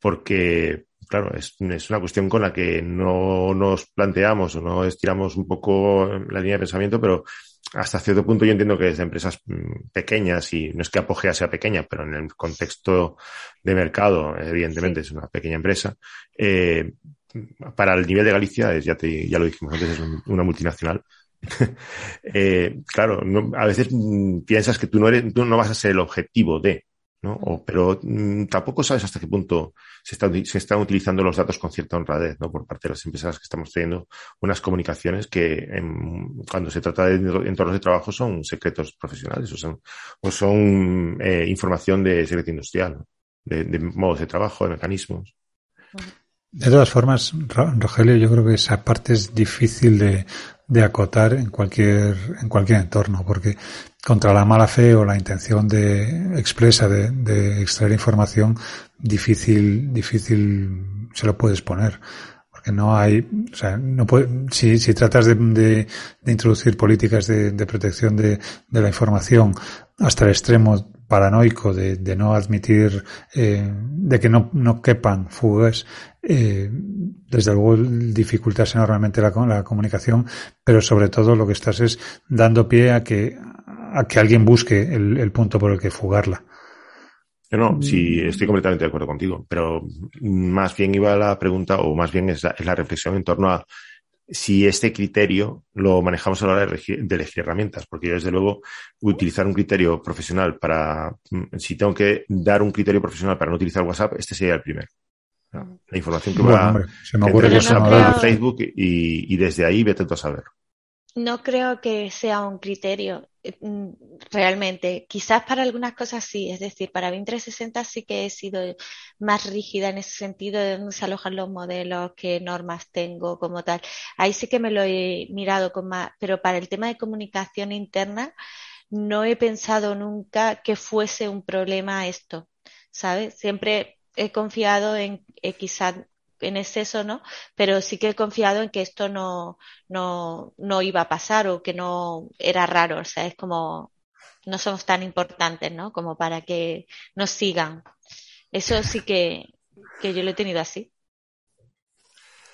Porque, claro, es, una cuestión con la que no nos planteamos o no estiramos un poco la línea de pensamiento, pero hasta cierto punto yo entiendo que desde empresas mm, pequeñas, y no es que Apogea sea pequeña, pero en el contexto de mercado, evidentemente sí. es una pequeña empresa, eh, para el nivel de Galicia, es, ya, te, ya lo dijimos antes, es un, una multinacional. eh, claro, no, a veces mm, piensas que tú no, eres, tú no vas a ser el objetivo de, ¿no? O, pero mmm, tampoco sabes hasta qué punto se, está, se, están utilizando los datos con cierta honradez, ¿no? Por parte de las empresas que estamos teniendo unas comunicaciones que cuando se trata de entornos de trabajo son secretos profesionales o son, o son eh, información de secreto industrial, de, modos de trabajo, de mecanismos. De todas formas, Rogelio, yo creo que esa parte es difícil de, acotar en cualquier, en cualquier entorno, porque contra la mala fe o la intención de expresa de, de extraer información, difícil, difícil se lo puedes poner. Porque no hay, o sea, no puede, si, si tratas de, de, introducir políticas de, protección de la información hasta el extremo paranoico de, de no admitir, eh, de que no, no quepan fugas, eh, desde luego dificultas enormemente la, la, comunicación, pero sobre todo lo que estás es dando pie a que, a que alguien busque el, el punto por el que fugarla. No, sí, estoy completamente de acuerdo contigo, pero más bien iba la pregunta, o más bien es la, es la reflexión en torno a si este criterio lo manejamos a la hora de elegir, de elegir, herramientas, porque yo desde luego utilizar un criterio profesional para, si tengo que dar un criterio profesional para no utilizar WhatsApp, este sería el primero. La información que bueno, va hombre, se me ocurre que no creo... Facebook y, y, desde ahí vete tú a saber. no creo que sea un criterio mm, realmente. Quizás para algunas cosas sí, es decir, para BIM 360 sí que he sido más rígida en ese sentido de dónde se alojan los modelos, qué normas tengo como tal. Ahí sí que me lo he mirado con más, pero para el tema de comunicación interna no he pensado nunca que fuese un problema esto, ¿sabes? Siempre he confiado en eh, quizás en exceso, ¿no? Pero sí que he confiado en que esto no, no, no iba a pasar o que no era raro, o sea, es como no somos tan importantes, ¿no? Como para que nos sigan. Eso sí que, que yo lo he tenido así.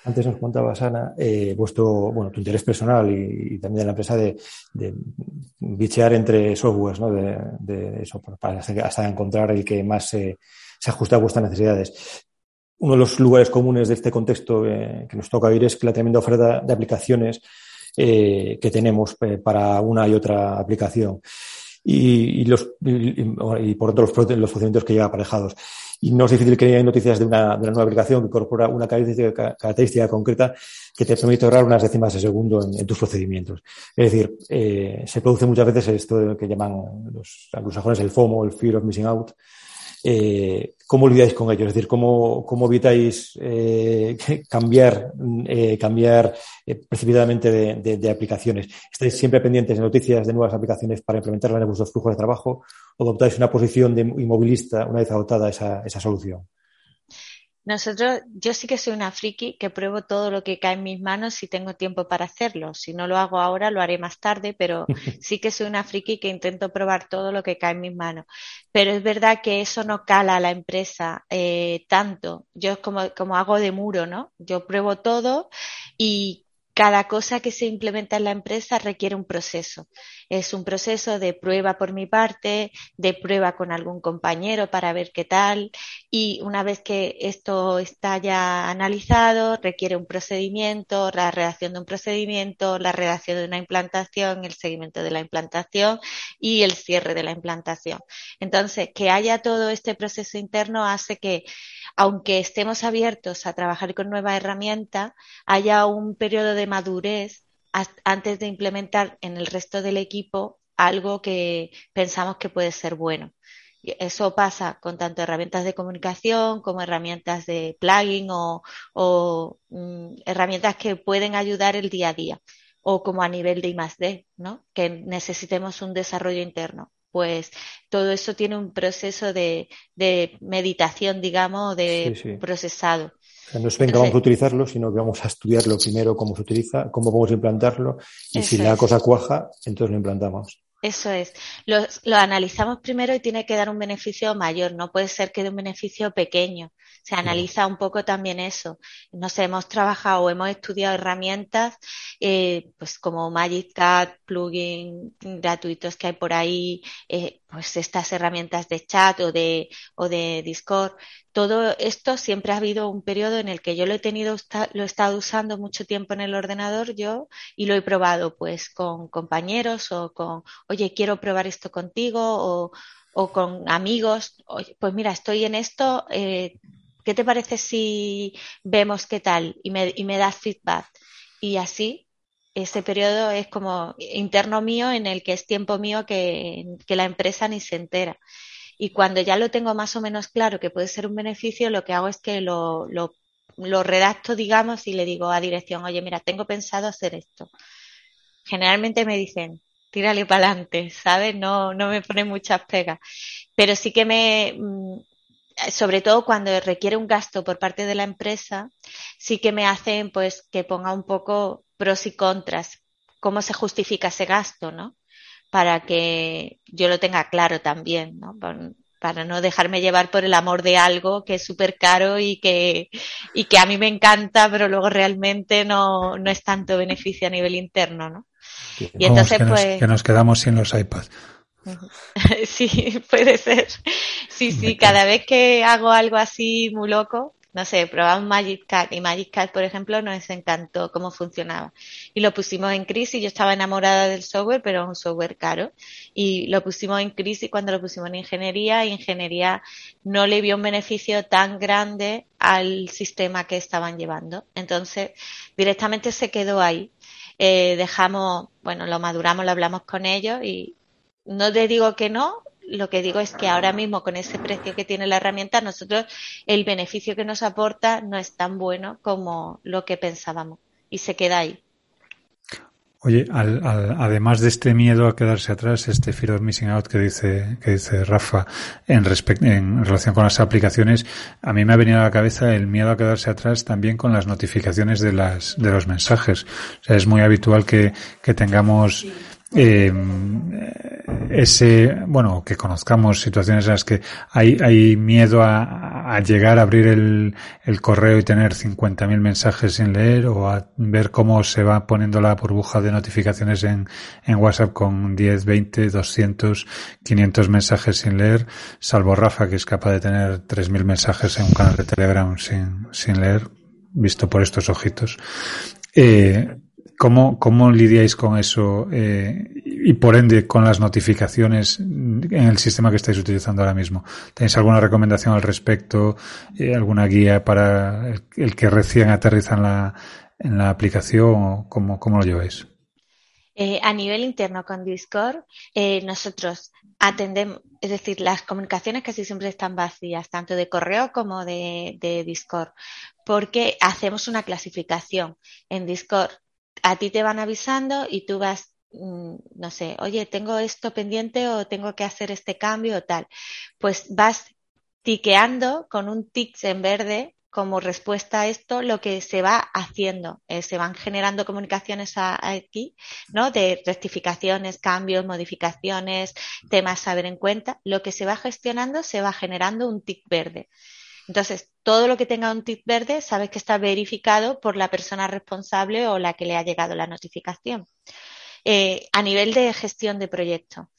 Antes nos contabas, Ana, eh, vuestro, bueno, tu interés personal y, también de la empresa de, de, bichear entre softwares, ¿no? De, de eso, para hasta encontrar el que más se, se ajusta a vuestras necesidades uno de los lugares comunes de este contexto eh, que nos toca vivir es la tremenda oferta de aplicaciones eh, que tenemos eh, para una y otra aplicación. Y, por otro los, los que lleva aparejados. Y no es difícil que haya noticias de una, nueva aplicación que incorpora una característica, característica, concreta que te permite ahorrar unas décimas de segundo en, tus procedimientos. Es decir, se produce muchas veces esto que llaman los anglosajones el FOMO, el Fear of Missing Out, eh, ¿cómo olvidáis con ellos? Es decir, ¿cómo, cómo evitáis eh, cambiar, eh, cambiar eh, precipitadamente de, de, aplicaciones? ¿Estáis siempre pendientes de noticias de nuevas aplicaciones para implementarlas en vuestros flujos de trabajo o adoptáis una posición de inmovilista una vez adoptada esa, esa solución? Nosotros, yo sí que soy una friki que pruebo todo lo que cae en mis manos si tengo tiempo para hacerlo. Si no lo hago ahora, lo haré más tarde, pero sí que soy una friki que intento probar todo lo que cae en mis manos. Pero es verdad que eso no cala a la empresa eh, tanto. Yo como, como hago de muro, ¿no? Yo pruebo todo y cada cosa que se implementa en la empresa requiere un proceso. Es un proceso de prueba por mi parte, de prueba con algún compañero para ver qué tal. Y una vez que esto está ya analizado, requiere un procedimiento, la redacción de un procedimiento, la redacción de una implantación, el seguimiento de la implantación y el cierre de la implantación. Entonces, que haya todo este proceso interno hace que aunque estemos abiertos a trabajar con nuevas herramientas, haya un periodo de madurez antes de implementar en el resto del equipo algo que pensamos que puede ser bueno. Eso pasa con tanto herramientas de comunicación como herramientas de plugin o, mm, herramientas que pueden ayudar el día a día o como a nivel de I+D, ¿no? Que necesitemos un desarrollo interno pues todo eso tiene un proceso de, meditación, digamos, de procesado. No es venga, vamos a utilizarlo, sino que vamos a estudiarlo primero, cómo se utiliza, cómo podemos implantarlo, y si la cosa cuaja, entonces lo implantamos. Eso es. Lo, lo, analizamos primero y tiene que dar un beneficio mayor. No puede ser que dé un beneficio pequeño. Se analiza un poco también eso. Nos hemos trabajado o hemos estudiado herramientas, eh, pues como Magic Cat, plugin gratuitos que hay por ahí, eh, pues estas herramientas de chat o de, o de Discord. Todo esto siempre ha habido un periodo en el que yo lo he tenido, lo he estado usando mucho tiempo en el ordenador yo y lo he probado pues con compañeros o con, oye, quiero probar esto contigo o, con amigos, pues mira, estoy en esto, eh, ¿qué te parece si vemos qué tal? Y me, y me das feedback. Y así, ese periodo es como interno mío en el que es tiempo mío que la empresa ni se entera. Y cuando ya lo tengo más o menos claro que puede ser un beneficio, lo que hago es que lo, redacto, digamos, y le digo a dirección, oye, mira, tengo pensado hacer esto. Generalmente me dicen, tírale para adelante, ¿sabes? No, no me pone muchas pegas. Pero sí que me, mm, sobre todo cuando requiere un gasto por parte de la empresa, sí que me hacen pues que ponga un poco pros y contras, cómo se justifica ese gasto, ¿no? Para que yo lo tenga claro también, ¿no? Para no dejarme llevar por el amor de algo que es súper caro y que, y que a mí me encanta, pero luego realmente no, no es tanto beneficio a nivel interno, ¿no? Y entonces, pues. que nos quedamos sin los iPads. Sí, puede ser. Sí, sí, cada vez que hago algo así muy loco, no sé, probamos Magic Cat y Magic Cat, por ejemplo, nos encantó cómo funcionaba. Y lo pusimos en crisis, yo estaba enamorada del software, pero es un software caro. Y lo pusimos en crisis cuando lo pusimos en ingeniería y ingeniería no le vio un beneficio tan grande al sistema que estaban llevando. Entonces, directamente se quedó ahí. eh, dejamos, bueno, lo maduramos, lo hablamos con ellos y no te digo que no, lo que digo es que ahora mismo con ese precio que tiene la herramienta, nosotros el beneficio que nos aporta no es tan bueno como lo que pensábamos y se queda ahí. Oye, al, además de este miedo a quedarse atrás, este fear of missing out que dice, que dice Rafa en, en relación con las aplicaciones, a mí me ha venido a la cabeza el miedo a quedarse atrás también con las notificaciones de las, de los mensajes. O sea, es muy habitual que, que tengamos eh, ese, bueno, que conozcamos situaciones en las que hay, hay miedo a, a llegar a abrir el, el, correo y tener 50.000 mensajes sin leer o a ver cómo se va poniendo la burbuja de notificaciones en, en WhatsApp con 10, 20, 200, 500 mensajes sin leer, salvo Rafa que es capaz de tener 3.000 mensajes en un canal de Telegram sin, sin leer, visto por estos ojitos. Eh, ¿Cómo, ¿Cómo lidiáis con eso eh, y por ende con las notificaciones en el sistema que estáis utilizando ahora mismo? ¿Tenéis alguna recomendación al respecto? Eh, ¿Alguna guía para el, que recién aterriza en la, en la aplicación? Cómo, ¿Cómo lo lleváis? Eh, a nivel interno con Discord, nosotros atendemos, es decir, las comunicaciones casi siempre están vacías, tanto de correo como de Discord, porque hacemos una clasificación en Discord a ti te van avisando y tú vas, mm, no sé, oye, tengo esto pendiente o tengo que hacer este cambio o tal. Pues vas tiqueando con un tic en verde como respuesta a esto lo que se va haciendo. Eh, se van generando comunicaciones aquí, ¿no? De rectificaciones, cambios, modificaciones, temas a ver en cuenta. Lo que se va gestionando se va generando un tic verde. Entonces, todo lo que tenga un tip verde, sabes que está verificado por la persona responsable o la que le ha llegado la notificación. Eh, a nivel de gestión de proyecto.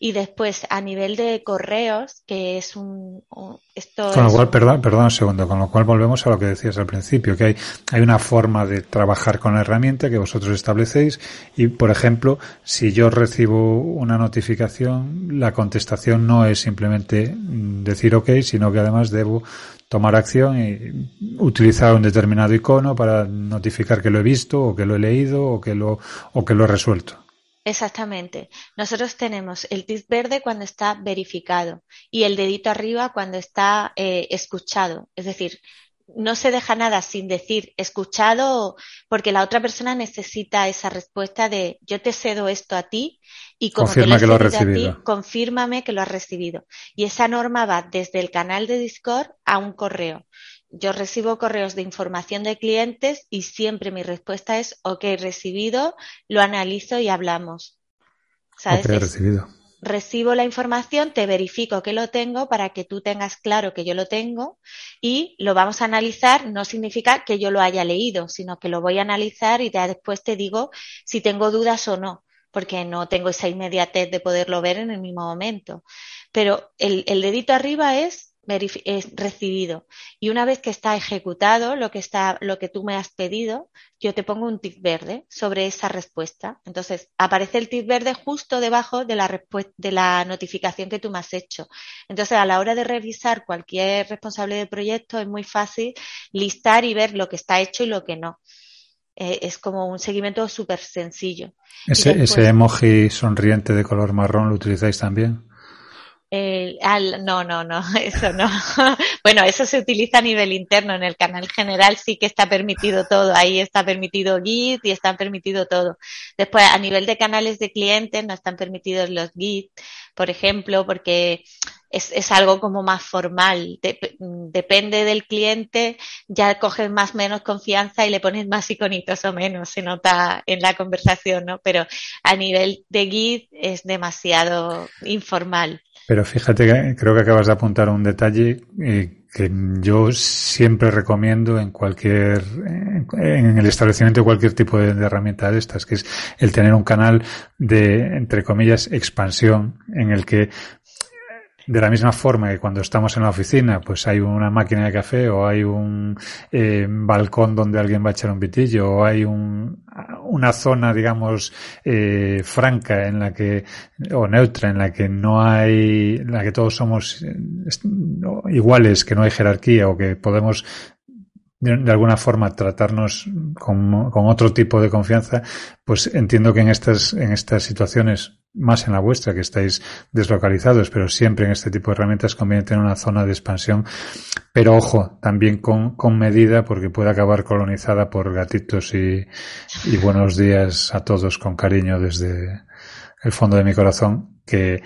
Y después, a nivel de correos, que es un... esto con lo cual, perdón, perdón un segundo, con lo cual volvemos a lo que decías al principio, que hay, hay una forma de trabajar con la herramienta que vosotros establecéis y, por ejemplo, si yo recibo una notificación, la contestación no es simplemente decir ok, sino que además debo tomar acción y utilizar un determinado icono para notificar que lo he visto o que lo he leído o que lo, o que lo he resuelto. Exactamente. Nosotros tenemos el tip verde cuando está verificado y el dedito arriba cuando está eh, escuchado. Es decir, no se deja nada sin decir escuchado porque la otra persona necesita esa respuesta de yo te cedo esto a ti y como Confirma te lo que lo has recibido. Ti, confírmame que lo has recibido. Y esa norma va desde el canal de Discord a un correo yo recibo correos de información de clientes y siempre mi respuesta es, ok, recibido, lo analizo y hablamos. ¿Sabes? recibido. Recibo la información, te verifico que lo tengo para que tú tengas claro que yo lo tengo y lo vamos a analizar. No significa que yo lo haya leído, sino que lo voy a analizar y después te digo si tengo dudas o no, porque no tengo esa inmediatez de poderlo ver en el mismo momento. Pero el, el dedito arriba es es recibido. Y una vez que está ejecutado lo que está, lo que tú me has pedido, yo te pongo un tic verde sobre esa respuesta. Entonces, aparece el tic verde justo debajo de la de la notificación que tú me has hecho. Entonces, a la hora de revisar cualquier responsable de proyecto, es muy fácil listar y ver lo que está hecho y lo que no. Eh, es como un seguimiento súper sencillo. Ese, ese emoji sonriente de color marrón lo utilizáis también. Eh, al, no, no, no, eso no. bueno, eso se utiliza a nivel interno. En el canal general sí que está permitido todo. Ahí está permitido Git y está permitido todo. Después, a nivel de canales de clientes no están permitidos los Git, por ejemplo, porque es, es algo como más formal. depende del cliente, ya coges más o menos confianza y le pones más iconitos o menos, se nota en la conversación, ¿no? Pero a nivel de Git es demasiado informal. Pero fíjate que creo que acabas de apuntar un detalle eh, que yo siempre recomiendo en cualquier, en el establecimiento de cualquier tipo de, herramienta de estas, que es el tener un canal de, entre comillas, expansión en el que de la misma forma que cuando estamos en la oficina, pues hay una máquina de café o hay un eh, balcón donde alguien va a echar un pitillo o hay un, una zona, digamos, eh, franca en la que, o neutra, en la que no hay, en la que todos somos iguales, que no hay jerarquía o que podemos de, alguna forma tratarnos con, con, otro tipo de confianza, pues entiendo que en estas, en estas situaciones, más en la vuestra, que estáis deslocalizados, pero siempre en este tipo de herramientas conviene tener una zona de expansión. Pero ojo, también con, con medida, porque puede acabar colonizada por gatitos y, y buenos días a todos con cariño desde el fondo de mi corazón, que,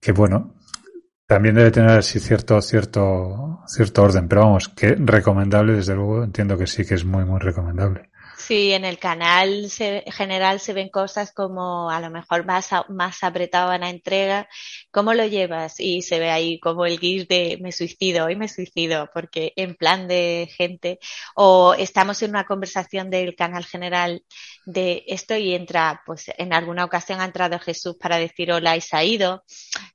que bueno, también debe tener así cierto, cierto, cierto orden, pero vamos, que recomendable, desde luego, entiendo que sí que es muy, muy recomendable. Sí, en el canal general se ven cosas como a lo mejor más, más apretado en la entrega. ¿Cómo lo llevas? Y se ve ahí como el guis de me suicido, hoy me suicido, porque en plan de gente, o estamos en una conversación del canal general de esto y entra, pues en alguna ocasión ha entrado Jesús para decir hola y se ha ido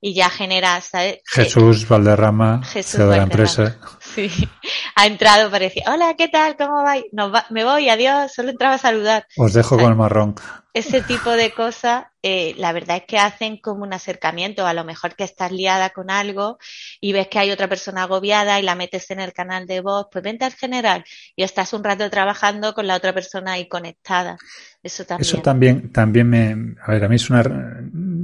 y ya genera, ¿sabes? Jesús Valderrama, Jesús de la empresa. Sí, ha entrado para decir hola, ¿qué tal? ¿Cómo vais? Va, me voy, adiós solo entraba a saludar. Os dejo con el marrón. Ese tipo de cosas, eh, la verdad es que hacen como un acercamiento. A lo mejor que estás liada con algo y ves que hay otra persona agobiada y la metes en el canal de voz, pues vente al general y estás un rato trabajando con la otra persona ahí conectada. Eso también. Eso también, también me, a ver, a mí es una,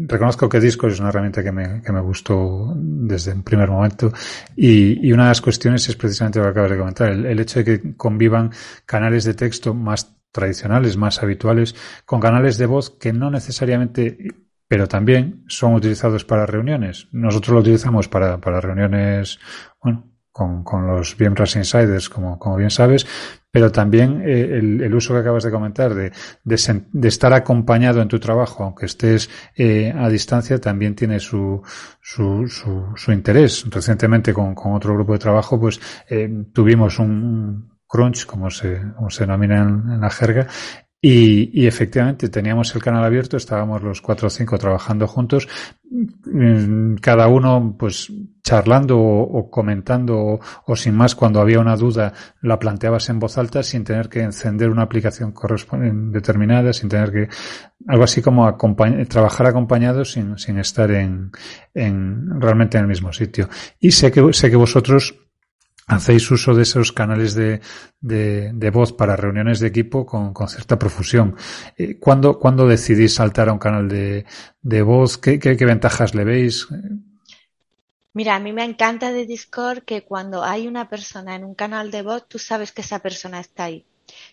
reconozco que Discord es una herramienta que me, que me gustó desde un primer momento y, una de las cuestiones es precisamente lo que acabas de comentar, el, el hecho de que convivan canales de texto más tradicionales, más habituales, con canales de voz que no necesariamente, pero también son utilizados para reuniones. Nosotros lo utilizamos para, para reuniones, bueno, con, con los VMware Insiders, como, como bien sabes, pero también eh, el, el, uso que acabas de comentar de, de, de, estar acompañado en tu trabajo, aunque estés eh, a distancia, también tiene su, su, su, su interés. Recientemente con, con, otro grupo de trabajo, pues eh, tuvimos un, crunch, como se, como se denomina en, la jerga, y, y, efectivamente teníamos el canal abierto, estábamos los cuatro o cinco trabajando juntos, mm, cada uno pues charlando o, comentando o, o, sin más cuando había una duda la planteabas en voz alta sin tener que encender una aplicación determinada, sin tener que algo así como trabajar acompañados sin, sin estar en, en realmente en el mismo sitio. Y sé que sé que vosotros hacéis uso de esos canales de, de, voz para reuniones de equipo con, con cierta profusión. Eh, ¿Cuándo, ¿Cuándo, decidís saltar a un canal de, de voz? ¿Qué, ¿Qué, ventajas le veis? Mira, a mí me encanta de Discord que cuando hay una persona en un canal de voz, tú sabes que esa persona está ahí.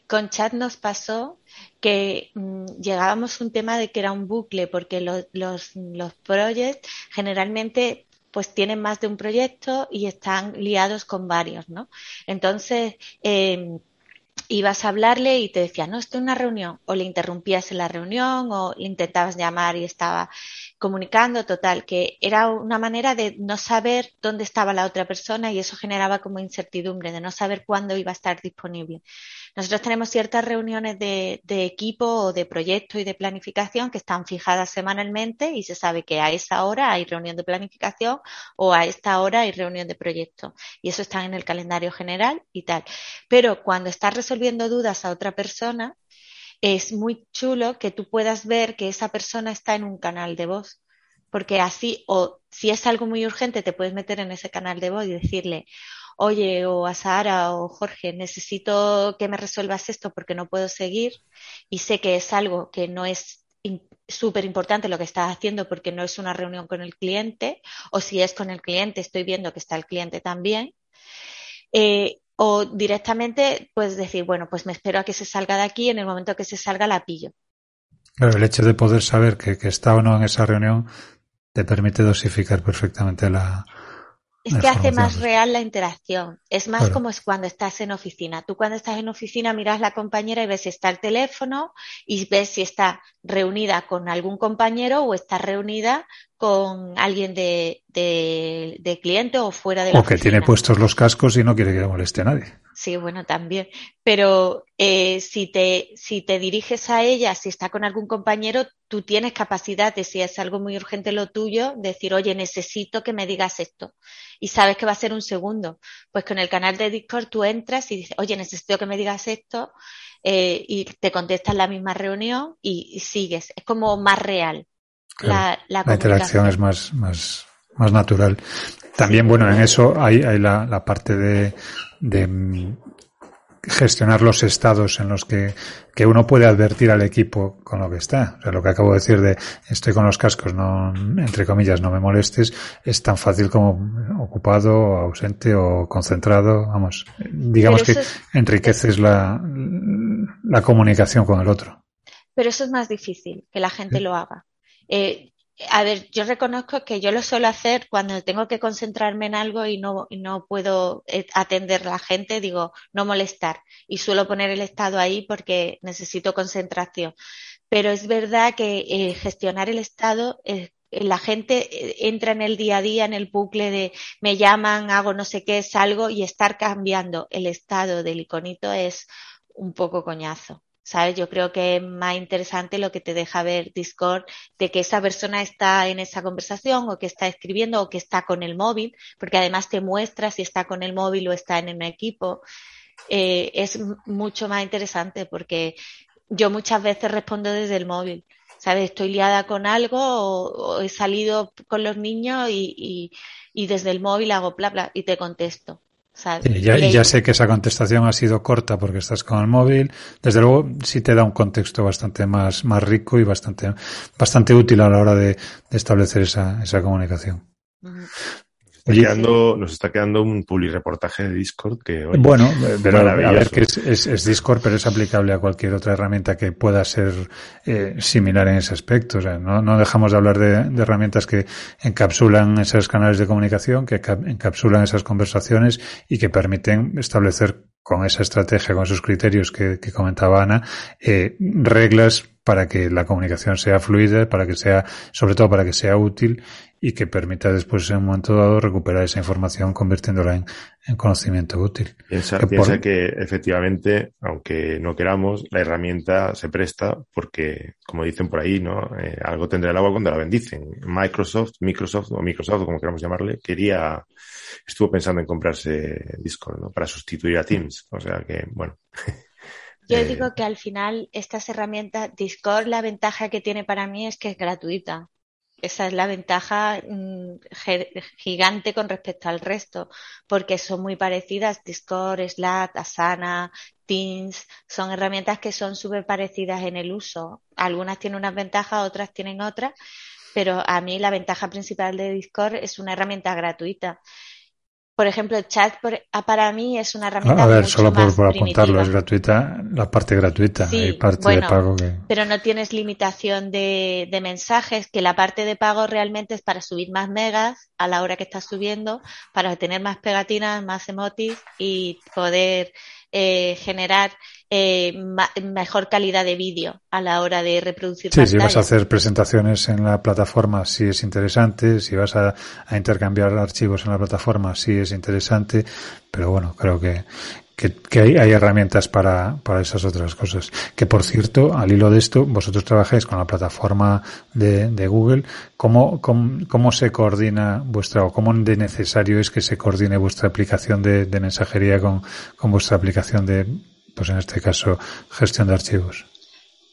Con chat nos pasó que mmm, llegábamos a un tema de que era un bucle, porque los, los, los projects generalmente pues tienen más de un proyecto y están liados con varios, ¿no? Entonces, eh, ibas a hablarle y te decía, no, estoy en una reunión, o le interrumpías en la reunión, o intentabas llamar y estaba comunicando, total, que era una manera de no saber dónde estaba la otra persona y eso generaba como incertidumbre, de no saber cuándo iba a estar disponible. Nosotros tenemos ciertas reuniones de, de, equipo o de proyecto y de planificación que están fijadas semanalmente y se sabe que a esa hora hay reunión de planificación o a esta hora hay reunión de proyecto. Y eso está en el calendario general y tal. Pero cuando estás resolviendo dudas a otra persona, es muy chulo que tú puedas ver que esa persona está en un canal de voz porque así, o si es algo muy urgente, te puedes meter en ese canal de voz y decirle, oye, o a Sara o Jorge, necesito que me resuelvas esto porque no puedo seguir y sé que es algo que no es súper importante lo que estás haciendo porque no es una reunión con el cliente o si es con el cliente estoy viendo que está el cliente también. Eh, o directamente puedes decir, bueno, pues me espero a que se salga de aquí, en el momento que se salga la pillo. Claro, el hecho de poder saber que, que está o no en esa reunión te permite dosificar perfectamente la, es que hace más real la interacción. Es más claro. como es cuando estás en oficina. Tú cuando estás en oficina miras la compañera y ves si está el teléfono y ves si está reunida con algún compañero o está reunida con alguien de, de, de cliente o fuera de la O que tiene puestos los cascos y no quiere que le moleste a nadie. Sí, bueno, también. Pero eh, si, te, si te diriges a ella, si está con algún compañero, tú tienes capacidad de, si es algo muy urgente lo tuyo, decir, oye, necesito que me digas esto. Y sabes que va a ser un segundo. Pues con el canal de Discord tú entras y dices, oye, necesito que me digas esto. Eh, y te contestas la misma reunión y, y sigues. Es como más real. Claro, la, la, la interacción es más, más, más natural. También, bueno, en eso hay, hay la, la parte de, de gestionar los estados en los que, que uno puede advertir al equipo con lo que está. O sea, lo que acabo de decir de estoy con los cascos, no, entre comillas, no me molestes, es tan fácil como ocupado, ausente o concentrado. Vamos, digamos que enriqueces la, la comunicación con el otro. Pero eso es más difícil, que la gente lo haga. Eh, a ver, yo reconozco que yo lo suelo hacer cuando tengo que concentrarme en algo y no, no puedo eh, atender a la gente, digo, no molestar. Y suelo poner el estado ahí porque necesito concentración. Pero es verdad que eh, gestionar el estado, eh, la gente entra en el día a día, en el bucle de me llaman, hago no sé qué, salgo y estar cambiando el estado del iconito es un poco coñazo. ¿Sabes? Yo creo que es más interesante lo que te deja ver Discord de que esa persona está en esa conversación o que está escribiendo o que está con el móvil, porque además te muestra si está con el móvil o está en un equipo. Eh, es mucho más interesante porque yo muchas veces respondo desde el móvil. ¿Sabes? Estoy liada con algo o, he salido con los niños y, y, y desde el móvil hago bla bla y te contesto ya, ya, sé que esa contestación ha sido corta porque estás con el móvil. Desde luego, sí te da un contexto bastante más, más rico y bastante, bastante útil a la hora de, establecer esa, esa comunicación nos está quedando un public reportaje de Discord que bueno pero a ver que es, es, Discord pero es aplicable a cualquier otra herramienta que pueda ser eh, similar en ese aspecto. O sea, no, no dejamos de hablar de, de, herramientas que encapsulan esos canales de comunicación que encapsulan esas conversaciones y que permiten establecer con esa estrategia con esos criterios que, que comentaba Ana eh, reglas para que la comunicación sea fluida, para que sea, sobre todo para que sea útil y que permita después en un momento dado recuperar esa información convirtiéndola en, conocimiento útil. Piensa, que, piensa que efectivamente, aunque no queramos, la herramienta se presta porque, como dicen por ahí, ¿no? Eh, algo tendrá el agua cuando la bendicen. Microsoft, Microsoft o Microsoft, como queramos llamarle, quería, estuvo pensando en comprarse Discord, ¿no? Para sustituir a Teams. O sea que, bueno. Yo eh, digo que al final estas herramientas, Discord, la ventaja que tiene para mí es que es gratuita. Esa es la ventaja mm, gigante con respecto al resto, porque son muy parecidas. Discord, Slack, Asana, Teams, son herramientas que son súper parecidas en el uso. Algunas tienen unas ventajas, otras tienen otras, pero a mí la ventaja principal de Discord es una herramienta gratuita por ejemplo, el chat ah, para mí es una herramienta. A ver, solo por, apuntarlo, es gratuita, la parte gratuita, hay parte de pago que. Pero no tienes limitación de, de, mensajes, que la parte de pago realmente es para subir más megas a la hora que estás subiendo, para tener más pegatinas, más emotis y poder eh, generar eh, mejor calidad de vídeo a la hora de reproducir. Sí, si vas a hacer presentaciones en la plataforma, sí es interesante. Si vas a, intercambiar archivos en la plataforma, sí es interesante. Pero bueno, creo que, que, hay, herramientas para, para esas otras cosas. Que por cierto, al hilo de esto, vosotros trabajáis con la plataforma de, de Google. ¿Cómo, cómo, cómo se coordina vuestra, o cómo de necesario es que se coordine vuestra aplicación de, de mensajería con, con vuestra aplicación de, pues en este caso, gestión de archivos?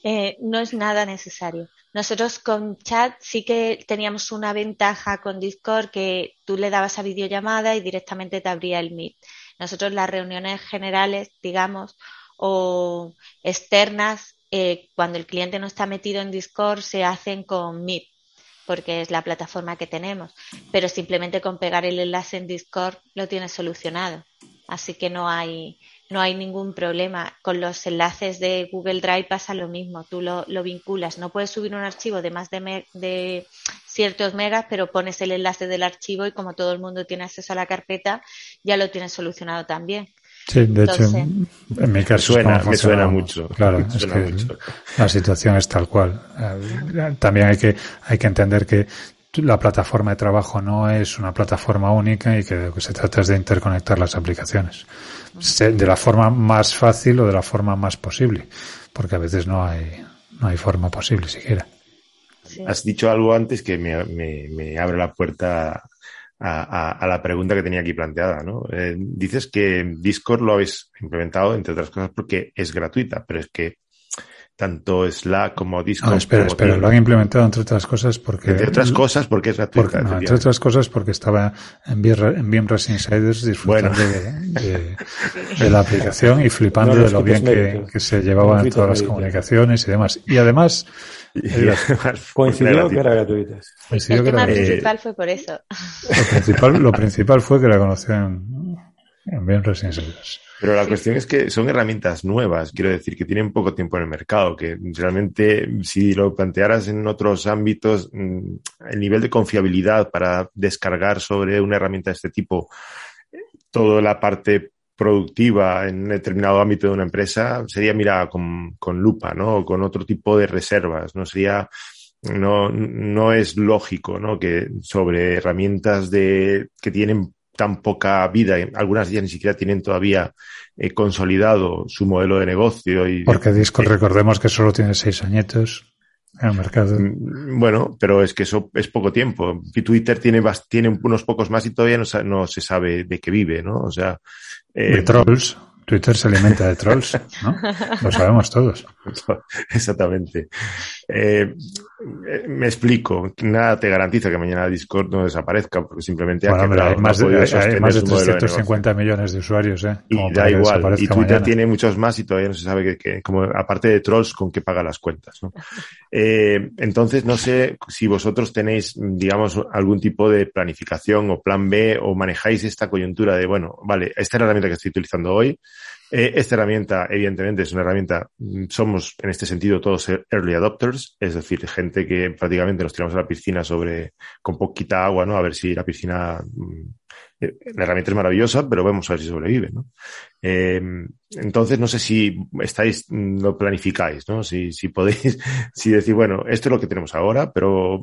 Eh, no es nada necesario. Nosotros con chat sí que teníamos una ventaja con Discord que tú le dabas a videollamada y directamente te abría el Meet. Nosotros las reuniones generales, digamos, o externas, eh, cuando el cliente no está metido en Discord, se hacen con Meet, porque es la plataforma que tenemos. Pero simplemente con pegar el enlace en Discord lo tienes solucionado. Así que no hay, no hay ningún problema. Con los enlaces de Google Drive pasa lo mismo, tú lo, vinculas. No puedes subir un archivo de más de, de, ciertos megas, pero pones el enlace del archivo y como todo el mundo tiene acceso a la carpeta, ya lo tienes solucionado también. Sí, de hecho, en mi caso suena, me suena mucho. Claro, es que la situación es tal cual. Eh, también hay que, hay que entender que la plataforma de trabajo no es una plataforma única y que lo que se trata es de interconectar las aplicaciones de la forma más fácil o de la forma más posible, porque a veces no hay, no hay forma posible siquiera. Has dicho algo antes que me, me, abre la puerta a, a, la pregunta que tenía aquí planteada, ¿no? Eh, dices que Discord lo habéis implementado, entre otras cosas, porque es gratuita, pero es que tanto Slack como Discord. No, espera, espera, lo han implementado entre otras cosas porque. Entre otras cosas porque es gratuita. entre otras cosas porque estaba en VMware Insiders disfrutando de, la aplicación y flipando de lo bien que, se llevaba en todas las comunicaciones y demás. Y además. coincidió que era gratuita. El tema principal fue por eso. Lo principal, lo principal fue que la conoció en, en Insiders. Pero la cuestión es que son herramientas nuevas, quiero decir, que tienen poco tiempo en el mercado, que realmente si lo plantearas en otros ámbitos, mm, el nivel de confiabilidad para descargar sobre una herramienta de este tipo toda la parte productiva en un determinado ámbito de una empresa sería mirada con, con lupa, ¿no? O con otro tipo de reservas, ¿no? Sería, no, no es lógico, ¿no? Que sobre herramientas de, que tienen tan poca vida, algunas de ellas ni siquiera tienen todavía eh, consolidado su modelo de negocio. Y, Porque Discord, recordemos que solo tiene seis añitos en el mercado. Mm, bueno, pero es que eso es poco tiempo. Twitter tiene, tiene unos pocos más y todavía no, no se sabe de qué vive, ¿no? O sea... Eh, de trolls. Twitter se alimenta de trolls, ¿no? Lo sabemos todos. Exactamente. Eh, me explico. Nada te garantiza que mañana Discord no desaparezca, porque simplemente ha hay, más de, hay, más de 350 millones de usuarios, ¿eh? y da igual. Y Twitter tiene muchos más y todavía no se sabe que, como aparte de trolls, con qué paga las cuentas, ¿no? Eh, entonces, no sé si vosotros tenéis, digamos, algún tipo de planificación o plan B o manejáis esta coyuntura de, bueno, vale, esta es la herramienta que estoy utilizando hoy, eh, esta herramienta, evidentemente, es una herramienta, mm, somos en este sentido todos early adopters, es decir, gente que prácticamente nos tiramos a la piscina sobre, con poquita agua, ¿no? A ver si la piscina, mm, la herramienta es maravillosa, pero vamos a ver si sobrevive, ¿no? Em, entonces, no sé si estáis, mm, lo planificáis, ¿no? Si, si podéis, si decir, bueno, esto es lo que tenemos ahora, pero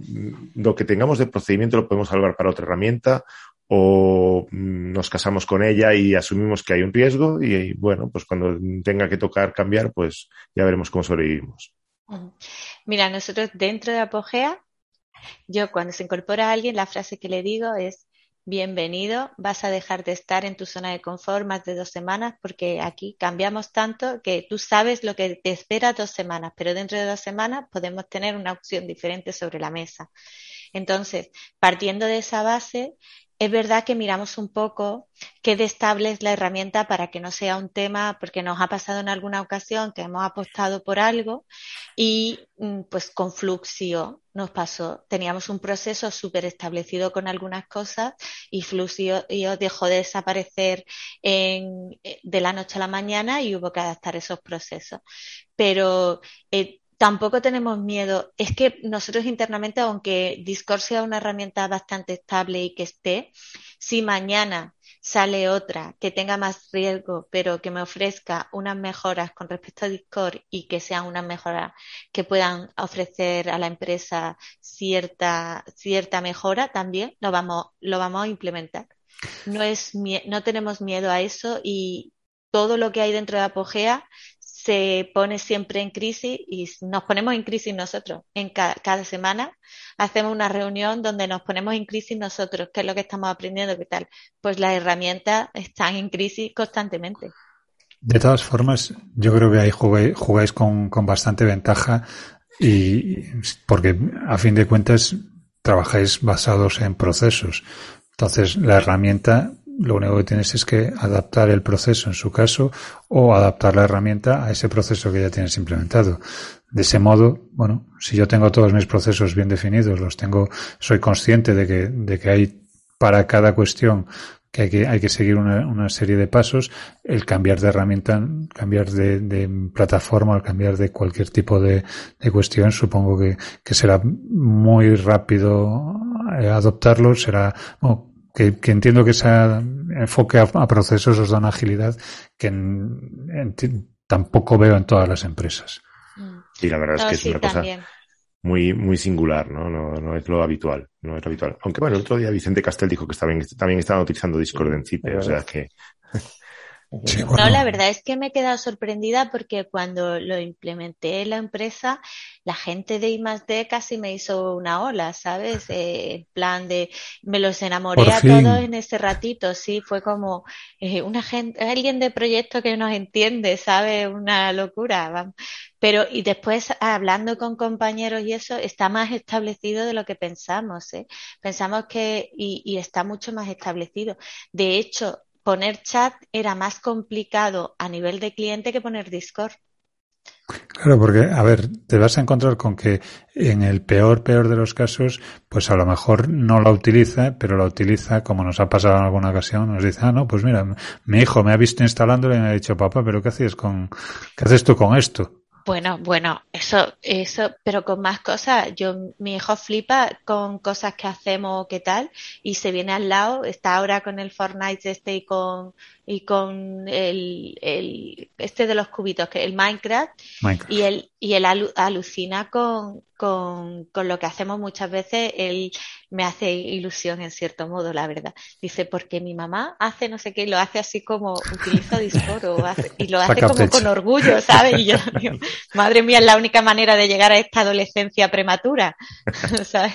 lo que tengamos de procedimiento lo podemos salvar para otra herramienta o mm, nos casamos con ella y asumimos que hay un riesgo y, bueno, pues cuando tenga que tocar cambiar, pues ya veremos cómo sobrevivimos. Mira, nosotros dentro de Apogea, yo cuando se incorpora a alguien, la frase que le digo es, bienvenido, vas a dejar de estar en tu zona de confort más de dos semanas porque aquí cambiamos tanto que tú sabes lo que te espera dos semanas, pero dentro de dos semanas podemos tener una opción diferente sobre la mesa. Entonces, partiendo de esa base, es verdad que miramos un poco qué de estable es la herramienta para que no sea un tema, porque nos ha pasado en alguna ocasión que hemos apostado por algo y mm, pues con Fluxio nos pasó. Teníamos un proceso súper establecido con algunas cosas y Fluxio dejó de desaparecer eh, de la noche a la mañana y hubo que adaptar esos procesos. Pero eh, tampoco tenemos miedo. Es que nosotros internamente, aunque Discord sea una herramienta bastante estable y que esté, si mañana sale otra que tenga más riesgo, pero que me ofrezca unas mejoras con respecto a Discord y que sean unas mejoras que puedan ofrecer a la empresa cierta, cierta mejora, también lo vamos, lo vamos a implementar. No es, no tenemos miedo a eso y todo lo que hay dentro de Apogea se pone siempre en crisis y nos ponemos en crisis nosotros. En cada, semana hacemos una reunión donde nos ponemos en crisis nosotros, qué es lo que estamos aprendiendo, qué tal. Pues las herramientas están en crisis constantemente. De todas formas, yo creo que ahí jugáis, con, con bastante ventaja y porque a fin de cuentas trabajáis basados en procesos. Entonces, la herramienta lo único que tienes es que adaptar el proceso en su caso o adaptar la herramienta a ese proceso que ya tienes implementado. De ese modo, bueno, si yo tengo todos mis procesos bien definidos, los tengo, soy consciente de que, de que hay para cada cuestión que hay que, hay que seguir una, una serie de pasos, el cambiar de herramienta, cambiar de, de plataforma, al cambiar de cualquier tipo de, de cuestión, supongo que, que será muy rápido eh, adoptarlo, será, que, entiendo que ese enfoque a, procesos os da una agilidad que tampoco veo en todas las empresas. Sí, la verdad es que es una cosa muy, muy singular, ¿no? ¿no? No es lo habitual, no es lo habitual. Aunque bueno, el otro día Vicente Castel dijo que también, también estaban utilizando Discord en CIPE, o sea que no, la verdad es que me he quedado sorprendida porque cuando lo implementé en la empresa, la gente de I D casi me hizo una ola, ¿sabes? Eh, en plan de, me los enamoré a todos en ese ratito, sí, fue como eh, una gente, alguien de proyecto que nos entiende, ¿sabes? Una locura. Pero, y después, hablando con compañeros y eso, está más establecido de lo que pensamos, ¿eh? Pensamos que, y, y está mucho más establecido. De hecho, poner chat era más complicado a nivel de cliente que poner Discord. Claro, porque, a ver, te vas a encontrar con que en el peor, peor de los casos, pues a lo mejor no la utiliza, pero la utiliza, como nos ha pasado en alguna ocasión, nos dice, ah, no, pues mira, mi hijo me ha visto instalándolo y me ha dicho, papá, pero ¿qué haces con, qué haces tú con esto? Bueno, bueno, eso, eso, pero con más cosas. Yo, mi hijo flipa con cosas que hacemos, qué tal, y se viene al lado, está ahora con el Fortnite este y con, y con el, el este de los cubitos, que el Minecraft, y él, y él alucina con, con, con lo que hacemos muchas veces, él me hace ilusión en cierto modo, la verdad. Dice, porque mi mamá hace no sé qué, y lo hace así como, utiliza Discord o hace, y lo hace como con orgullo, ¿sabes? Y yo digo, madre mía, es la única manera de llegar a esta adolescencia prematura, ¿sabes?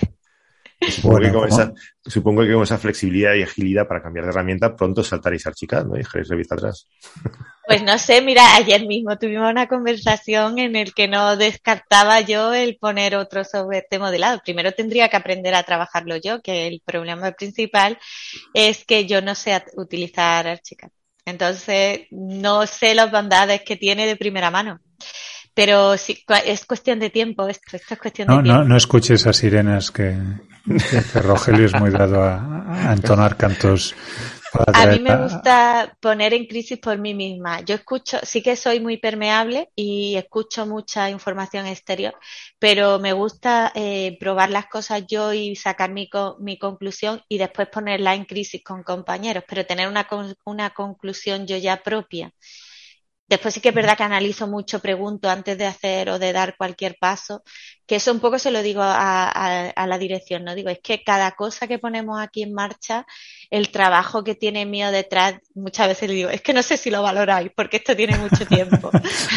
Supongo, que con esa, supongo que con esa flexibilidad y agilidad para cambiar de herramienta pronto saltaréis al chicas, ¿no? Y dejaréis de vista atrás. Pues no sé, mira, ayer mismo tuvimos una conversación en el que no descartaba yo el poner otro software de modelado. Primero tendría que aprender a trabajarlo yo, que el problema principal es que yo no sé utilizar Archicad. Entonces, no sé las bondades que tiene de primera mano. Pero sí, es cuestión de tiempo, esto, es cuestión de tiempo. No, no escuches a sirenas que Rogelio es muy dado a, entonar cantos. a mí me gusta poner en crisis por mí misma. Yo escucho, sí que soy muy permeable y escucho mucha información exterior, pero me gusta eh, probar las cosas yo y sacar mi, mi conclusión y después ponerla en crisis con compañeros, pero tener una, una conclusión yo ya propia. Después sí que es verdad que analizo mucho, pregunto antes de hacer o de dar cualquier paso, que eso un poco se lo digo a, la dirección, ¿no? Digo, es que cada cosa que ponemos aquí en marcha, el trabajo que tiene mío detrás, muchas veces le digo, es que no sé si lo valoráis, porque esto tiene mucho tiempo.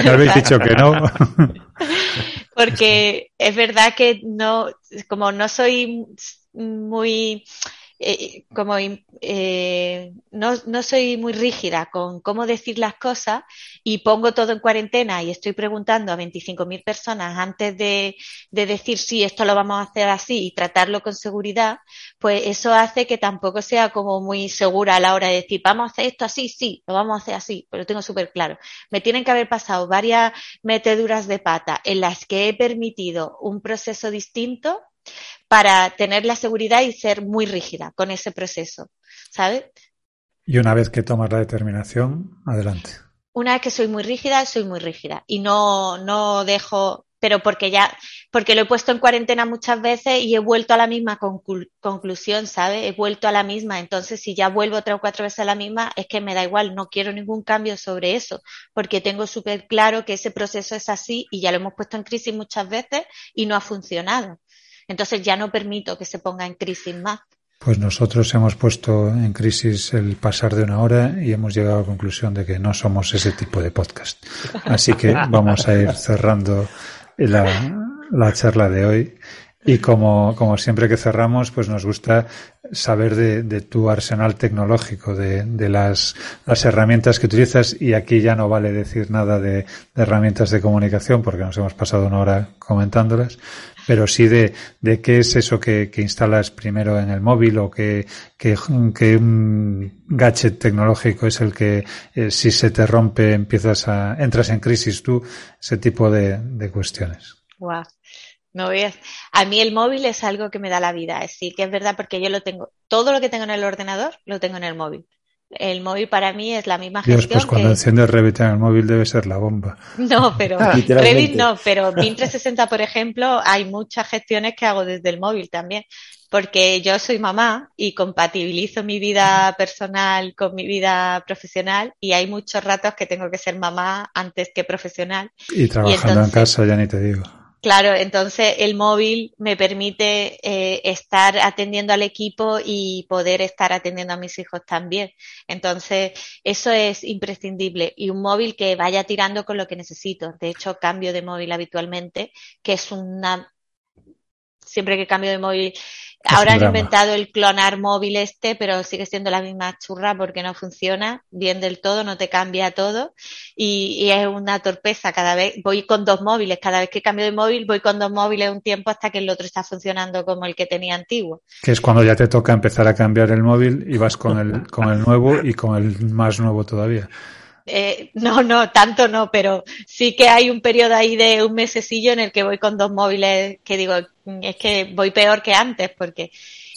Me habéis dicho que no. porque es verdad que no, como no soy muy eh, como eh, no, no soy muy rígida con cómo decir las cosas y pongo todo en cuarentena y estoy preguntando a 25.000 personas antes de, de decir sí, esto lo vamos a hacer así y tratarlo con seguridad, pues eso hace que tampoco sea como muy segura a la hora de decir vamos a hacer esto así, sí, lo vamos a hacer así, pero lo tengo súper claro. Me tienen que haber pasado varias meteduras de pata en las que he permitido un proceso distinto para tener la seguridad y ser muy rígida con ese proceso, ¿sabes? Y una vez que tomas la determinación, adelante. Una vez que soy muy rígida, soy muy rígida y no, no dejo, pero porque ya, porque lo he puesto en cuarentena muchas veces y he vuelto a la misma conclusión, ¿sabes? He vuelto a la misma. Entonces, si ya vuelvo tres o cuatro veces a la misma, es que me da igual, no quiero ningún cambio sobre eso, porque tengo súper claro que ese proceso es así y ya lo hemos puesto en crisis muchas veces y no ha funcionado. Entonces ya no permito que se ponga en crisis más. Pues nosotros hemos puesto en crisis el pasar de una hora y hemos llegado a la conclusión de que no somos ese tipo de podcast. Así que vamos a ir cerrando la, la charla de hoy. Y como, como siempre que cerramos, pues nos gusta saber de, tu arsenal tecnológico, de, las, herramientas que utilizas. Y aquí ya no vale decir nada de, herramientas de comunicación porque nos hemos pasado una hora comentándolas, pero sí de, de qué es eso que, que, instalas primero en el móvil o que, que, un gadget tecnológico es el que eh, si se te rompe empiezas a, entras en crisis tú, ese tipo de, de cuestiones. Wow. No veas. A mí el móvil es algo que me da la vida. Sí que es verdad porque yo lo tengo, todo lo que tengo en el ordenador lo tengo en el móvil. El móvil para mí es la misma Dios, gestión. pues cuando enciendes Revit en el móvil debe ser la bomba. No, pero Revit no, pero BIM 360, por ejemplo, hay muchas gestiones que hago desde el móvil también. Porque yo soy mamá y compatibilizo mi vida personal con mi vida profesional y hay muchos ratos que tengo que ser mamá antes que profesional. Y trabajando en casa ya ni te digo. Claro, entonces el móvil me permite eh, estar atendiendo al equipo y poder estar atendiendo a mis hijos también. Entonces, eso es imprescindible. Y un móvil que vaya tirando con lo que necesito. De hecho, cambio de móvil habitualmente, que es una siempre que cambio de móvil Ahora han inventado el clonar móvil este, pero sigue siendo la misma churra porque no funciona bien del todo, no te cambia todo y, es una torpeza. Cada vez voy con dos móviles, cada vez que cambio de móvil voy con dos móviles un tiempo hasta que el otro está funcionando como el que tenía antiguo. Que es cuando ya te toca empezar a cambiar el móvil y vas con el, con el nuevo y con el más nuevo todavía. Eh, no, no, tanto no, pero sí que hay un periodo ahí de un mesecillo en el que voy con dos móviles que digo, es que voy peor que antes porque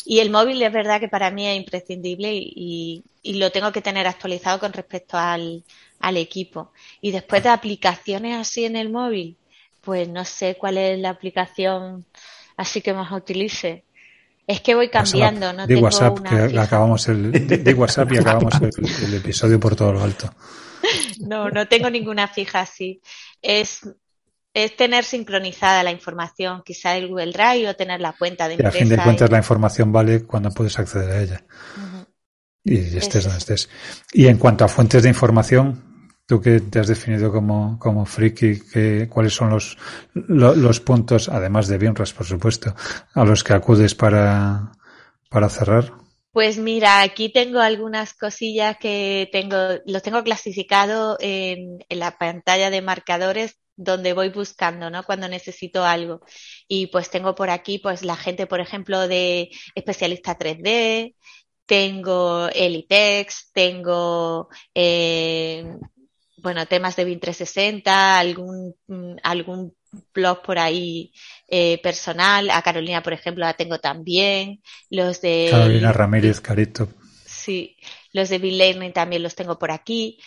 y el móvil es verdad que para mí es imprescindible y, y, lo tengo que tener actualizado con respecto al, al equipo. Y después de aplicaciones así en el móvil, pues no sé cuál es la aplicación así que más utilice. Es que voy cambiando, no de WhatsApp, que acabamos el, de, WhatsApp y acabamos el, episodio por todo lo alto. No, no tengo ninguna fija así. Es, es tener sincronizada la información, quizá el Google Drive o tener la cuenta de empresa. Y a fin de cuentas la información vale cuando puedes acceder a ella. Y estés donde estés. Y en cuanto a fuentes de información, tú que te has definido como, como friki, que, ¿cuáles son los, los, puntos, además de BIMRAS, por supuesto, a los que acudes para, para cerrar? Pues mira, aquí tengo algunas cosillas que tengo, los tengo clasificado en, la pantalla de marcadores donde voy buscando, ¿no? Cuando necesito algo. Y pues tengo por aquí, pues la gente, por ejemplo, de especialista 3D, tengo Elitex, tengo, eh, bueno, temas de BIM 360, algún, algún blog por ahí eh, personal. A Carolina, por ejemplo, la tengo también. Los de... Carolina Ramírez Carito. Sí, los de Bill Learning también los tengo por aquí.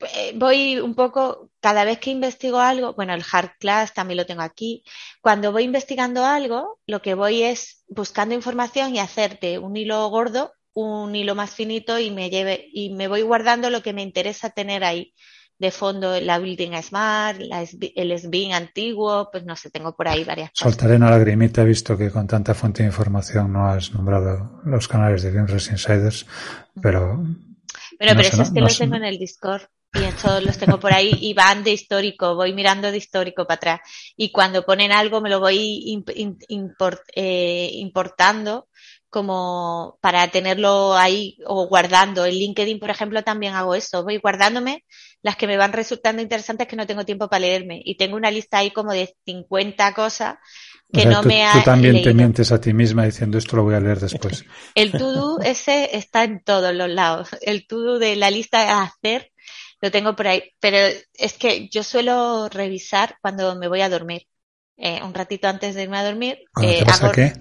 Eh, voy un poco, cada vez que investigo algo, bueno, el Hard Class también lo tengo aquí. Cuando voy investigando algo, lo que voy es buscando información y hacerte un hilo gordo, un hilo más finito y me lleve, y me voy guardando lo que me interesa tener ahí de fondo la Building Smart, la, el SBIN antiguo, pues no sé, tengo por ahí varias cosas. Soltaré una lagrimita, visto que con tanta fuente de información no has nombrado los canales de BIMRES Insiders, pero... Bueno, pero esos que los tengo en el Discord y eso los tengo por ahí y van de histórico, voy mirando de histórico para atrás. Y cuando ponen algo me lo voy eh, importando como para tenerlo ahí o guardando. En LinkedIn, por ejemplo, también hago eso. Voy guardándome las que me van resultando interesantes que no tengo tiempo para leerme. Y tengo una lista ahí como de 50 cosas que no me ha Tú también te mientes a ti misma diciendo esto lo voy a leer después. El to-do ese está en todos los lados. El to-do de la lista a hacer lo tengo por ahí. Pero es que yo suelo revisar cuando me voy a dormir. Eh, un ratito antes de irme a dormir. Eh, hago, qué?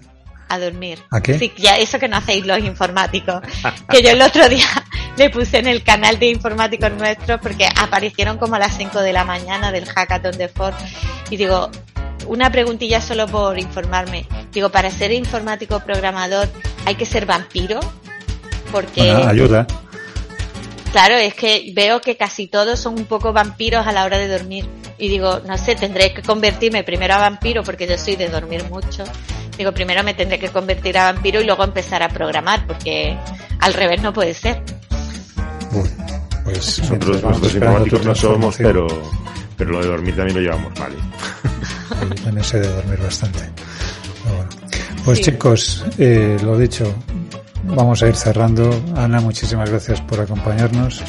A dormir. ¿A qué? Sí, ya eso que no hacéis los informáticos. que yo el otro día le puse en el canal de informáticos nuestros porque aparecieron como a las 5 de la mañana del hackathon de Ford y digo, una preguntilla solo por informarme. Digo, para ser informático programador hay que ser vampiro porque ayuda. Claro, es que veo que casi todos son un poco vampiros a la hora de dormir. Y digo, no sé, tendré que convertirme primero a vampiro porque yo soy de dormir mucho Digo, primero me tendré que convertir a vampiro y luego empezar a programar, porque al revés no puede ser. pues nosotros, nosotros informáticos no somos, pero, pero lo de dormir también lo llevamos vale. también sé de dormir bastante. Pues chicos, eh, lo dicho, vamos a ir cerrando. Ana, muchísimas gracias por acompañarnos.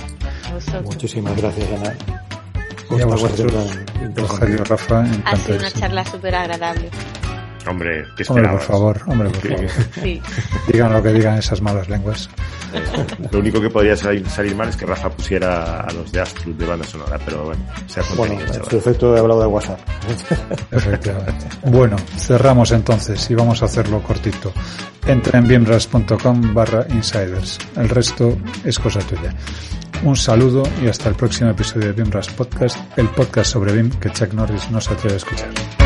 Muchísimas gracias, Ana. Y a vosotros, Rogelio, Rafa. Ha sido una charla súper agradable. Hombre, ¿qué Hombre, por favor, hombre, por favor. Sí. Digan lo que digan esas malas lenguas. lo único que podría salir, salir, mal es que Rafa pusiera a los de Astro de banda sonora, pero bueno, se ha Bueno, perfecto, he hablado de WhatsApp. Efectivamente. Bueno, cerramos entonces y vamos a hacerlo cortito. Entra en bienras.com barra insiders. El resto es cosa tuya. Un saludo y hasta el próximo episodio de BIMRAS Podcast, el podcast sobre BIM que Chuck Norris no se atreve a escuchar.